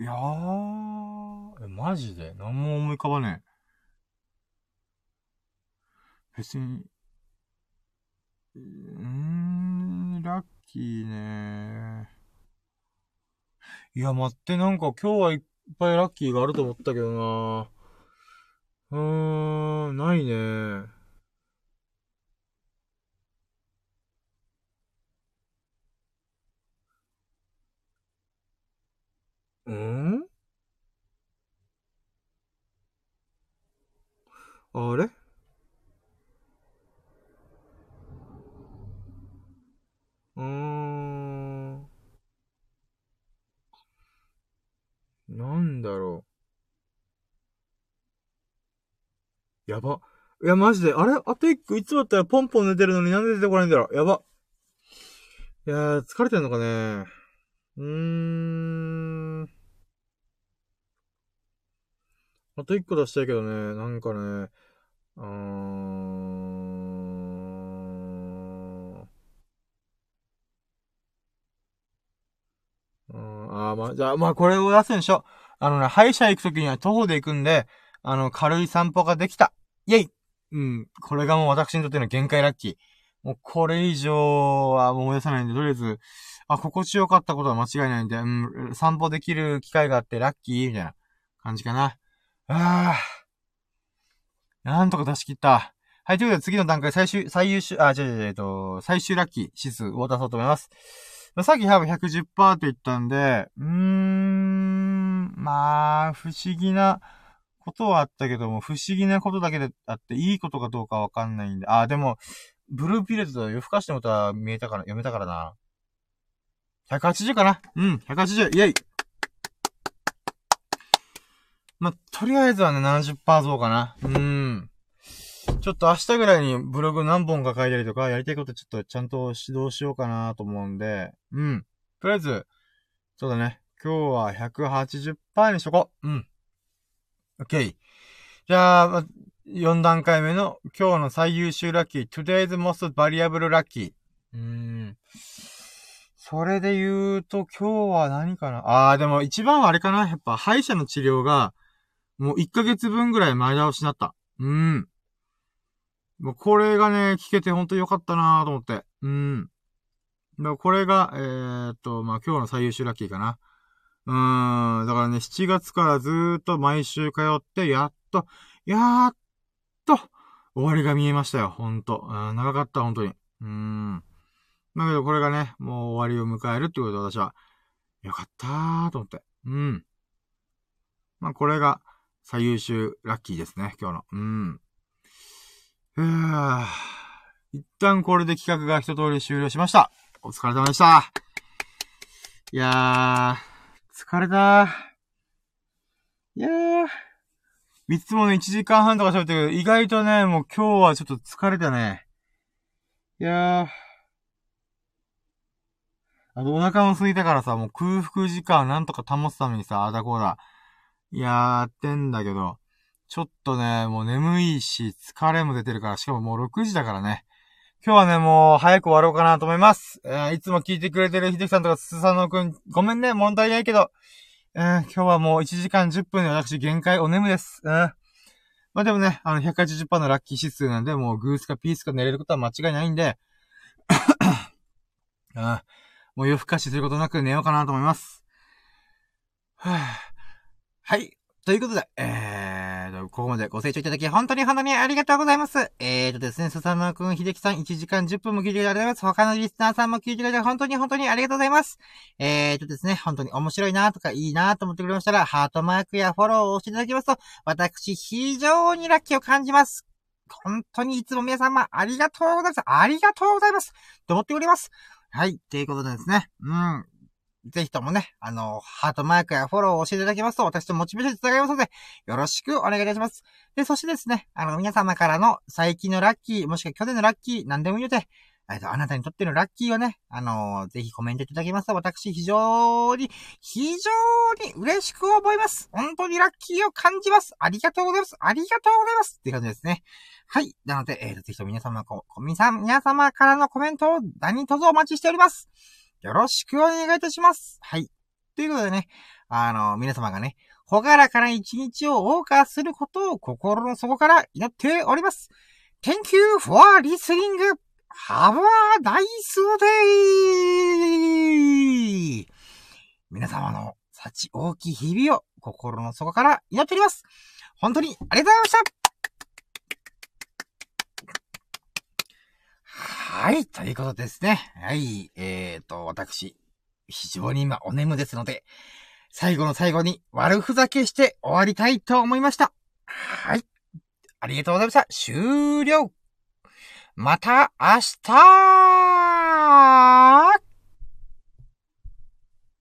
いやー、マジで？何も思い浮かばねえ。別に、うーん、ラッキーね。いや、待って、なんか今日はいっぱいラッキーがあると思ったけどな。うーん、ないね。うん？あれ？うーん。なんだろう。やば。いや、マジで。あれ？あと一個、いつもだったらポンポン寝てるのになんで出てこないんだろう。やば。いやー、疲れてんのかね。うーん。あと一個出したいけどね、なんかね、うーん。うん、あーまあ、じゃあ、まあ、これを出すんでしょ。あのね、歯医者行くときには徒歩で行くんで、あの、軽い散歩ができた。イェイうん、これがもう私にとっての限界ラッキー。もうこれ以上はもう思い出さないんで、とりあえず、あ、心地よかったことは間違いないんで、うん、散歩できる機会があってラッキーみたいな感じかな。ああ。なんとか出し切った。はい、ということで次の段階、最終、最優秀、あ、違う違う、えっと、最終ラッキー指数を出そうと思います。さっき多分110%って言ったんで、うーん、まあ、不思議なことはあったけども、不思議なことだけであって、いいことかどうかわかんないんで、あ、でも、ブルーピレットと夜更かしのことは見えたから、読めたからな。180かなうん、180、イェイまあ、とりあえずはね、70%増かな。うーん。ちょっと明日ぐらいにブログ何本か書いたりとか、やりたいことちょっとちゃんと指導しようかなと思うんで、うん。とりあえず、そうだね。今日は180%にしとこう。うん。OK。じゃあ、ま4段階目の今日の最優秀ラッキー。Today's most variable lucky. うーん。それで言うと今日は何かなあー、でも一番はあれかなやっぱ歯医者の治療が、もう1ヶ月分ぐらい前倒しになった。うん。もうこれがね、聞けてほんと良かったなと思って。うん。だからこれが、えー、っと、まあ、今日の最優秀ラッキーかな。うーん。だからね、7月からずーっと毎週通って、やっと、やっと、終わりが見えましたよ。ほんと。うん、長かった、ほんとに。うーん。だけどこれがね、もう終わりを迎えるってことで私は、よかったーと思って。うん。まあ、これが最優秀ラッキーですね、今日の。うん。ふぅ。一旦これで企画が一通り終了しました。お疲れ様でした。いやー、疲れたいやー。いつもね、1時間半とか喋ってるけど、意外とね、もう今日はちょっと疲れたね。いやー。あとお腹も空いたからさ、もう空腹時間なんとか保つためにさ、あだこうだ、やってんだけど、ちょっとね、もう眠いし、疲れも出てるから、しかももう6時だからね。今日はね、もう早く終わろうかなと思います。えーいつも聞いてくれてる秀樹さんとかすさのくん、ごめんね、問題ないけど、えー今日はもう1時間10分で私限界お眠です。うん。まあでもね、あの180%のラッキー指数なんで、もうグースかピースか寝れることは間違いないんで、う ん。もう夜更かしすることなく寝ようかなと思います。はぁはい。ということで、えーと、ここまでご清聴いただき、本当に本当にありがとうございます。えーとですね、スサノくん、秀樹さん、1時間10分も聞いてくれてありがとうございます。他のリスナーさんも聞いてくれて、本当に本当にありがとうございます。えーとですね、本当に面白いなとか、いいなと思ってくれましたら、ハートマークやフォローを押していただきますと、私、非常にラッキーを感じます。本当にいつも皆様、ありがとうございます。ありがとうございます。と思っております。はい。ということでですね。うん。ぜひともね、あの、ハートマークやフォローを押していただきますと、私とモチベーションにつながりますので、よろしくお願いいたします。で、そしてですね、あの、皆様からの最近のラッキー、もしくは去年のラッキー、何でもいいので、えっと、あなたにとってのラッキーをね、あのぜひコメントいただけますと、私、非常に、非常に嬉しく思います。本当にラッキーを感じます。ありがとうございます。ありがとうございます。っていう感じですね。はい。なので、えーと、ぜひとも皆様、皆さん、皆様からのコメントを何卒お待ちしております。よろしくお願いいたします。はい。ということでね、あの、皆様がね、ほがらかな一日を謳歌することを心の底から祈っております。Thank you for listening. Have a nice day! 皆様の幸大きい日々を心の底から祈っております。本当にありがとうございましたはい、ということですね。はい、えーと、私、非常に今お眠ですので、最後の最後に悪ふざけして終わりたいと思いました。はい。ありがとうございました。終了また明日